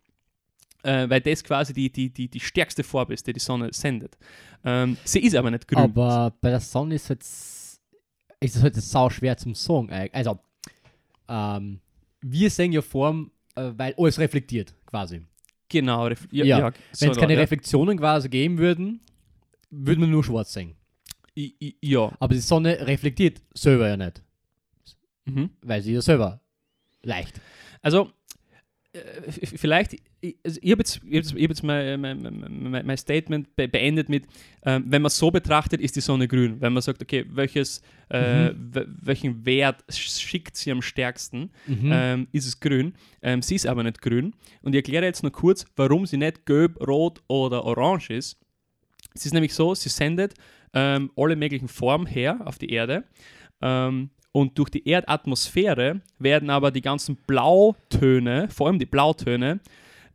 äh, weil das quasi die, die, die, die stärkste Farbe ist, die die Sonne sendet. Ähm, sie ist aber nicht grün. Aber bei der Sonne ist es ist es halt sau schwer zum eig- Also, ähm, wir sehen ja Form, äh, weil alles reflektiert, quasi. genau. ref- Ja, Ja, ja, Wenn es keine ja. Reflexionen quasi geben würden, würde man nur schwarz sehen. I- I- Ja. Aber die Sonne reflektiert selber ja nicht, Mhm. weil sie ja selber leicht. Also, äh, vielleicht, ich, also ich habe jetzt, ich hab jetzt, ich hab jetzt mein, mein, mein, mein Statement be beendet mit, ähm, wenn man so betrachtet, ist die Sonne grün. Wenn man sagt, okay, welches, äh, w- welchen Wert sch- schickt sie am stärksten, Mhm. ähm, ist es grün. Ähm, sie ist aber nicht grün. Und ich erkläre jetzt nur kurz, warum sie nicht gelb, rot oder orange ist. Es ist nämlich so, sie sendet ähm, alle möglichen Formen her auf die Erde. Ähm, und durch die Erdatmosphäre werden aber die ganzen Blautöne, vor allem die Blautöne,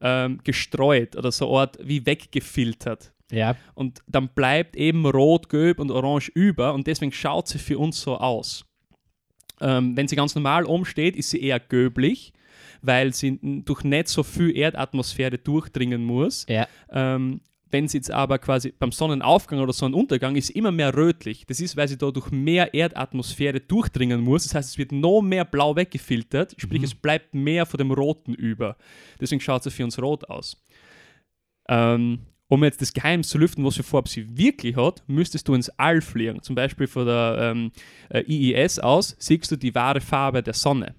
ähm, gestreut oder so Art wie weggefiltert. ja. Und dann bleibt eben Rot, Gelb und Orange über und deswegen schaut sie für uns so aus. Ähm, wenn sie ganz normal umsteht, ist sie eher gelblich, weil sie durch nicht so viel Erdatmosphäre durchdringen muss. Ja. Ähm, wenn sie jetzt aber quasi beim Sonnenaufgang oder Sonnenuntergang ist immer mehr rötlich. Das ist, weil sie da durch mehr Erdatmosphäre durchdringen muss. Das heißt, es wird noch mehr blau weggefiltert, sprich, es bleibt mehr von dem Roten über. Deswegen schaut sie für uns rot aus. Ähm, um jetzt das Geheimnis zu lüften, was für Farbe sie wirklich hat, müsstest du ins All fliegen. Zum Beispiel von der ähm, äh, IIS aus siehst du die wahre Farbe der Sonne.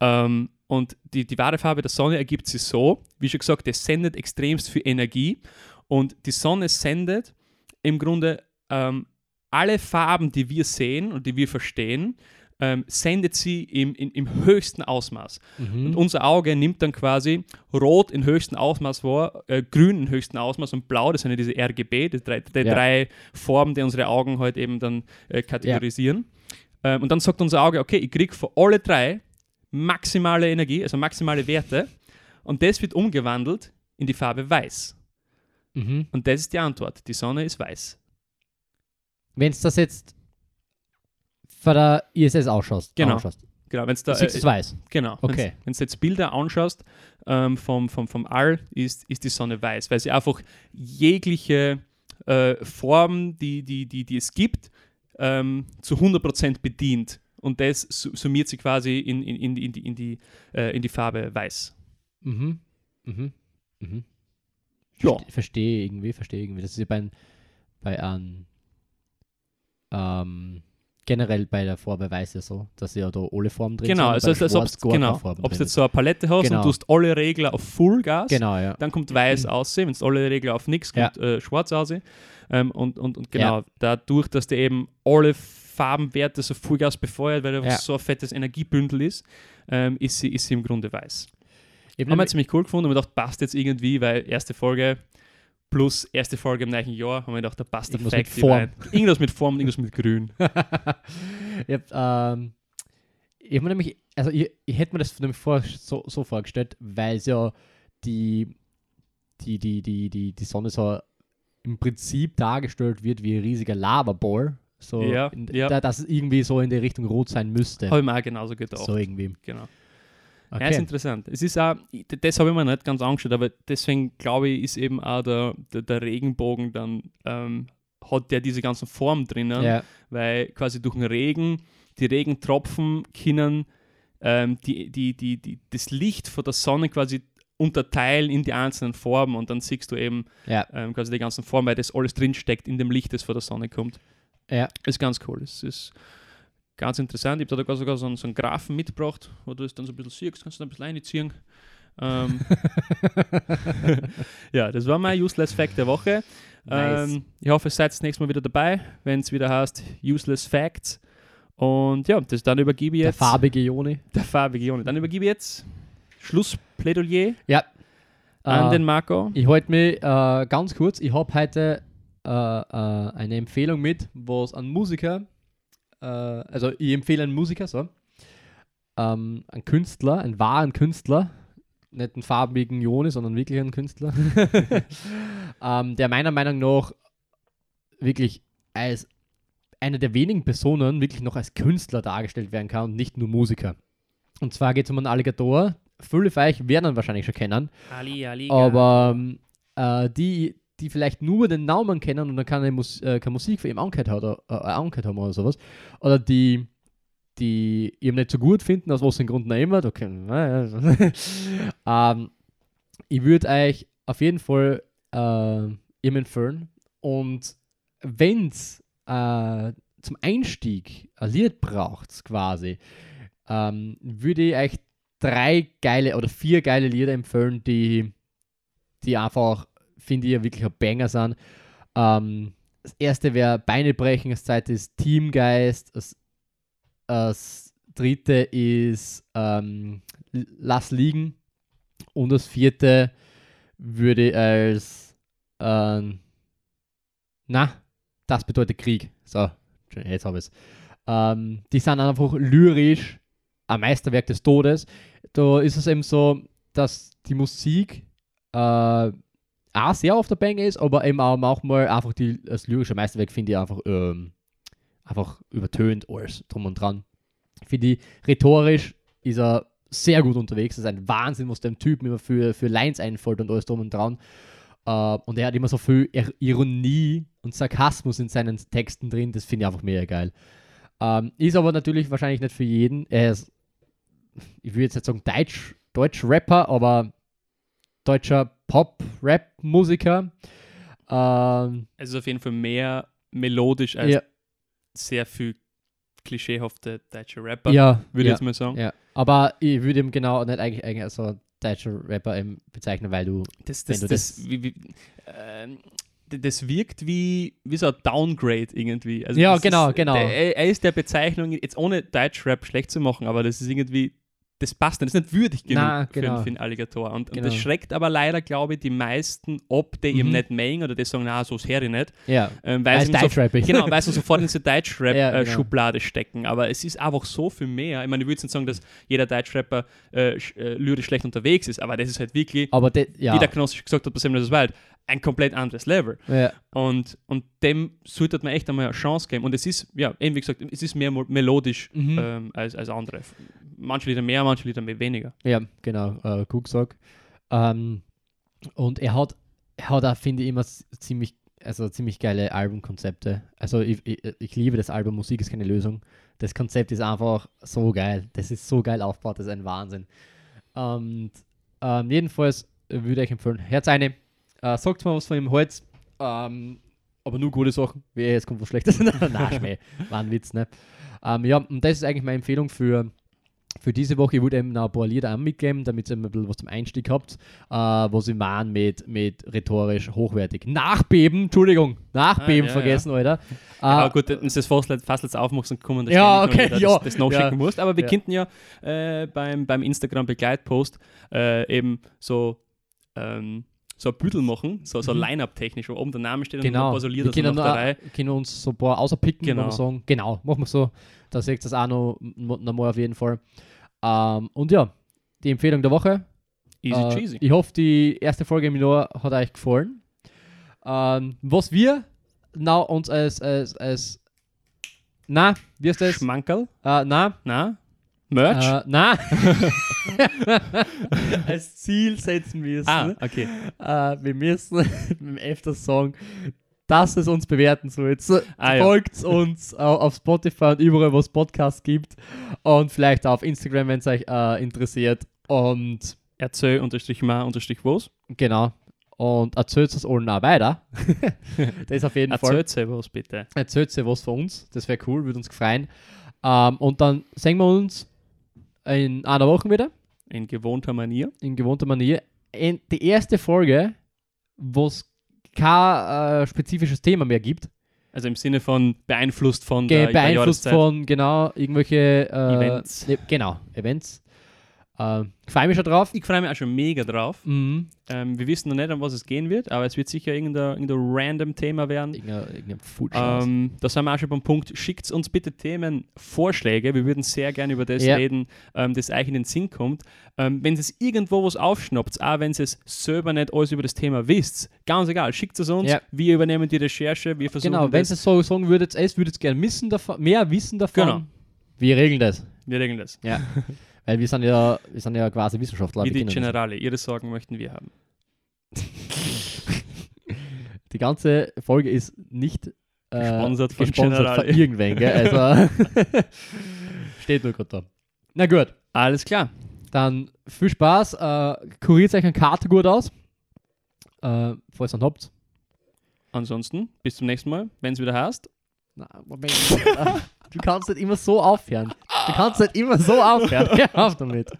Ähm, und die, die wahre Farbe der Sonne ergibt sich so, wie schon gesagt, es sendet extremst viel Energie und die Sonne sendet im Grunde ähm, alle Farben, die wir sehen und die wir verstehen, ähm, sendet sie im, im, im höchsten Ausmaß. Mhm. Und unser Auge nimmt dann quasi Rot in höchstem Ausmaß wahr, äh, Grün in höchstem Ausmaß und Blau, das sind ja diese RGB, die drei, die Ja. drei Formen, die unsere Augen halt eben dann äh, kategorisieren. Ähm, und dann sagt unser Auge, okay, ich kriege für alle drei maximale Energie, also maximale Werte und das wird umgewandelt in die Farbe Weiß. Mhm. Und das ist die Antwort. Die Sonne ist weiß. Wenn du das jetzt von der ISS ausschaust, Genau. anschaust, Genau, wenn es da siehst du es weiß. Genau. Okay. Wenn du jetzt Bilder anschaust ähm, vom, vom, vom All, ist, ist die Sonne weiß, weil sie einfach jegliche äh, Form, die, die, die, die es gibt, ähm, zu 100% bedient. Und das su- summiert sie quasi in, in, in, die- in, die, in, die, äh, in die Farbe weiß. Mhm. Mhm. Mhm. Ja. Verste- Verstehe irgendwie, verstehe irgendwie. Das ist ja bei, bei einem ähm, generell bei der Farbe weiß ja so, dass ja da alle Formen drin Genau, sind. also bei als, als ob Schwarz gar genau, ob du jetzt so eine Palette hast Genau. und du hast alle Regler auf Fullgas. Genau, ja. dann kommt weiß aussehen, wenn du alle Regler auf nichts kommt äh, schwarz aussehen. Ähm, und, und, und genau, dadurch, dass der eben alle Farbenwerte so Vollgas befeuert, weil er Ja. so ein fettes Energiebündel ist, ähm, ist, sie, ist sie im Grunde weiß. Ich Haben wir ziemlich cool gefunden und wir gedacht, passt jetzt irgendwie, weil erste Folge plus erste Folge im gleichen Jahr, haben wir gedacht, da passt Irgendwas mit Fact Form. rein. Irgendwas mit Form, irgendwas mit Grün. ich hab, ähm, hab mir nämlich, also ich, ich hätte mir das nämlich vor, so, so vorgestellt, weil es ja die, die, die, die, die, die Sonne so im Prinzip dargestellt wird wie ein riesiger Lavaball. So, Ja, in, ja. Da, dass es irgendwie so in die Richtung rot sein müsste. Habe ich mir auch genauso gedacht. so irgendwie. Genau. Ja, ist Okay. interessant. Es ist auch, das habe ich mir nicht ganz angeschaut, aber deswegen glaube ich, ist eben auch der, der, der Regenbogen dann, ähm, hat der diese ganzen Formen drinnen, Ja, weil quasi durch den Regen, die Regentropfen können ähm, die, die, die, die, das Licht von der Sonne quasi unterteilen in die einzelnen Formen und dann siehst du eben ja, ähm, quasi die ganzen Formen, weil das alles drinsteckt in dem Licht, das von der Sonne kommt. Ja. Ist ganz cool. Es ist ganz interessant. Ich habe da sogar so einen, so einen Graphen mitgebracht, wo du es dann so ein bisschen siehst, kannst du ein bisschen reinziehen. Ähm, ja, das war mein Useless Fact der Woche. Nice. Ähm, ich hoffe, ihr seid das nächste Mal wieder dabei, wenn es wieder heißt Useless Facts. Und ja, das dann übergebe ich Der jetzt. farbige Joni. Der farbige Joni. Dann übergebe ich jetzt Schlussplädoyer Ja. an Äh, den Marco. Ich halte mich äh, ganz kurz. Ich habe heute äh, äh, eine Empfehlung mit, es an Musiker, äh, also ich empfehle einen Musiker, so, ähm, einen Künstler, einen wahren Künstler, nicht einen farbigen Joni, sondern wirklich einen Künstler, ähm, der meiner Meinung nach wirklich als eine der wenigen Personen wirklich noch als Künstler dargestellt werden kann und nicht nur Musiker. Und zwar geht es um einen Alligator. Viele von euch werden ihn wahrscheinlich schon kennen. Ali, Ali. Aber ähm, äh, die, die vielleicht nur den Namen kennen und dann keine, Mus äh, keine Musik für ihn angehört, hat, oder, äh, angehört haben oder sowas, oder die, die ihm nicht so gut finden, aus was den Grund immer, können, ähm, ich würde euch auf jeden Fall äh, ihm empfehlen. Und wenn es äh, zum Einstieg ein Lied braucht, quasi, ähm, würde ich euch drei geile oder vier geile Lieder empfehlen, die, die einfach, finde ich, wirklich ein Banger sind. Ähm, das erste wäre Beine brechen, das zweite ist Teamgeist, das, das dritte ist ähm, Lass liegen und das vierte würde ich als ähm, na, das bedeutet Krieg. So, jetzt habe ich es. Ähm, die sind einfach lyrisch ein Meisterwerk des Todes. Da ist es eben so, dass die Musik äh, auch sehr auf der Bänge ist, aber eben auch manchmal einfach die, das lyrische Meisterwerk finde ich einfach, ähm, einfach übertönt alles drum und dran. Finde ich, rhetorisch ist er sehr gut unterwegs. Das ist ein Wahnsinn, was dem Typen immer für, für Lines einfällt und alles drum und dran. Äh, und er hat immer so viel Ir- Ironie und Sarkasmus in seinen Texten drin. Das finde ich einfach mega geil. Ähm, ist aber natürlich wahrscheinlich nicht für jeden. Er ist, ich würde jetzt nicht sagen Deutsch, Deutsch-Rapper, aber deutscher Pop-Rap-Musiker. Ähm, Es ist auf jeden Fall mehr melodisch als ja, sehr viel klischeehafte deutsche Rapper, ja, würde ich ja, jetzt mal sagen. ja. Aber ich würde ihm genau nicht eigentlich, eigentlich als so deutscher Rapper bezeichnen, weil du. Das, das, du das, das- wie, wie, d- das wirkt wie, wie so ein Downgrade irgendwie. Also Ja, genau, ist, genau. Der, er er ist der Bezeichnung, jetzt ohne Deutschrap schlecht zu machen, aber das ist irgendwie, das passt nicht, das ist nicht würdig genug Na, für, genau. einen- für einen Alligator. Und, und Genau. das schreckt aber leider, glaube ich, die meisten ab, die Mhm. nicht mögen oder die sagen, na, so ist Harry nicht. Ja, Ähm, weil sie so. Genau, weil sie sofort in diese Ja, genau. Deutschrap-Schublade stecken. Aber es ist einfach so viel mehr. Ich meine, ich würde jetzt nicht sagen, dass jeder Deutschrapper äh, äh, lyrisch schlecht unterwegs ist, aber das ist halt wirklich, Aber de, ja. wie der Knossi gesagt hat bei Seven Days Wild, ein komplett anderes Level. ja. Und, und dem sollte man echt einmal eine Chance geben. Und es ist, ja, eben wie gesagt, es ist mehr melodisch Mhm. ähm, als, als andere. Manche Lieder mehr, manche Lieder mehr weniger. Ja, genau, äh, gut gesagt. Ähm, und er hat, er hat auch, finde ich, immer ziemlich, also ziemlich geile Albumkonzepte. Also ich, ich, ich liebe das Album Musik ist keine Lösung. Das Konzept ist einfach so geil. Das ist so geil aufgebaut, das ist ein Wahnsinn. Und ähm, jedenfalls würde ich empfehlen, Herz eine, äh, sagt mal was von dem Holz, ähm, aber nur gute Sachen. Wie jetzt kommt was Schlechtes. Nein, Schmäh, war ein Witz, ne? Ähm, ja, und das ist eigentlich meine Empfehlung für für diese Woche, ich würde eben noch ein paar Lieder auch mitgeben, damit ihr ein bisschen was zum Einstieg habt, äh, was ich meine mit, mit rhetorisch hochwertig. Nachbeben, Entschuldigung, Nachbeben Ah, ja, vergessen, Alter. Ja, Äh, gut, das fast, fast jetzt aufmachst, dann kommen da Ja, okay, Lieder, ja, das, das noch ja. schicken musst. Aber wir Ja. könnten ja äh, beim, beim Instagram-Begleitpost äh, eben so ähm, so ein Büdel machen, so, so Mhm. Line-Up-technisch, wo oben der Name steht und genau, so wir Lieder so können, noch, können uns so ein paar außerpicken Genau. und sagen, genau, machen wir so. Da seht ihr das auch noch, noch mal auf jeden Fall. Ähm, und ja, die Empfehlung der Woche, Easy Äh, cheesy. Ich hoffe, die erste Folge im Jahr hat euch gefallen. Ähm, was wir na, uns als, als, als na, wie ist das? Schmankerl? Äh, na, Na? Merch? Äh, nein. Als Ziel setzen wir es. ah, okay. Äh, wir müssen öfter sagen, dass es uns bewerten soll. Jetzt Ah, ja. folgt uns au- auf Spotify und überall, wo es Podcasts gibt. Und vielleicht auch auf Instagram, wenn es euch äh, interessiert. Und Erzähl unterstrich ma unterstrich was. genau. Und erzählt es allen auch weiter. das auf jeden Fall. Erzähl was bitte. Erzählt was von uns. Das wäre cool, würde uns freuen. Ähm, und dann sehen wir uns in einer Woche wieder. In gewohnter Manier. in gewohnter Manier. In die erste Folge, wo es kein äh, spezifisches Thema mehr gibt, Also im Sinne von beeinflusst von Ge der, der beeinflusst Jahreszeit. von genau irgendwelche äh, Events. Ne, genau, Events. Äh, ich freue mich schon drauf. Ich freue mich auch schon mega drauf. Mhm. Ähm, wir wissen noch nicht, um was es gehen wird, aber es wird sicher irgendein, irgendein random Thema werden. Irgendein, irgendein. Ähm, da sind wir auch schon beim Punkt. Schickt uns bitte Themenvorschläge. Wir würden sehr gerne über das Ja. reden, ähm, das euch in den Sinn kommt. Ähm, wenn es irgendwo was aufschnappt, auch wenn es selber nicht alles über das Thema wisst, ganz egal, schickt es uns. Ja. Wir übernehmen die Recherche. Wir versuchen genau, wenn ihr so sagen würdet, es würdet gerne mehr wissen davon. Genau. Wir regeln das. Wir regeln das. Ja. Weil wir sind ja, wir sind ja quasi Wissenschaftler. Wie die. Generale. Ihre Sorgen möchten wir haben. Die ganze Folge ist nicht äh, Gesponsert von gesponsert von irgendwen, gell? Also steht nur gerade da. Na gut, Alles klar. dann viel Spaß. Äh, kuriert euch eine Karte gut aus. Äh, falls ihr habt. Ansonsten, bis zum nächsten Mal, wenn es wieder heißt. Na, Moment. du kannst nicht immer so aufhören. Du kannst nicht immer so aufhören. Hör auf damit.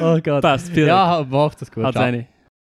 Oh Gott. Passt. Ja, macht das gut. Haut rein.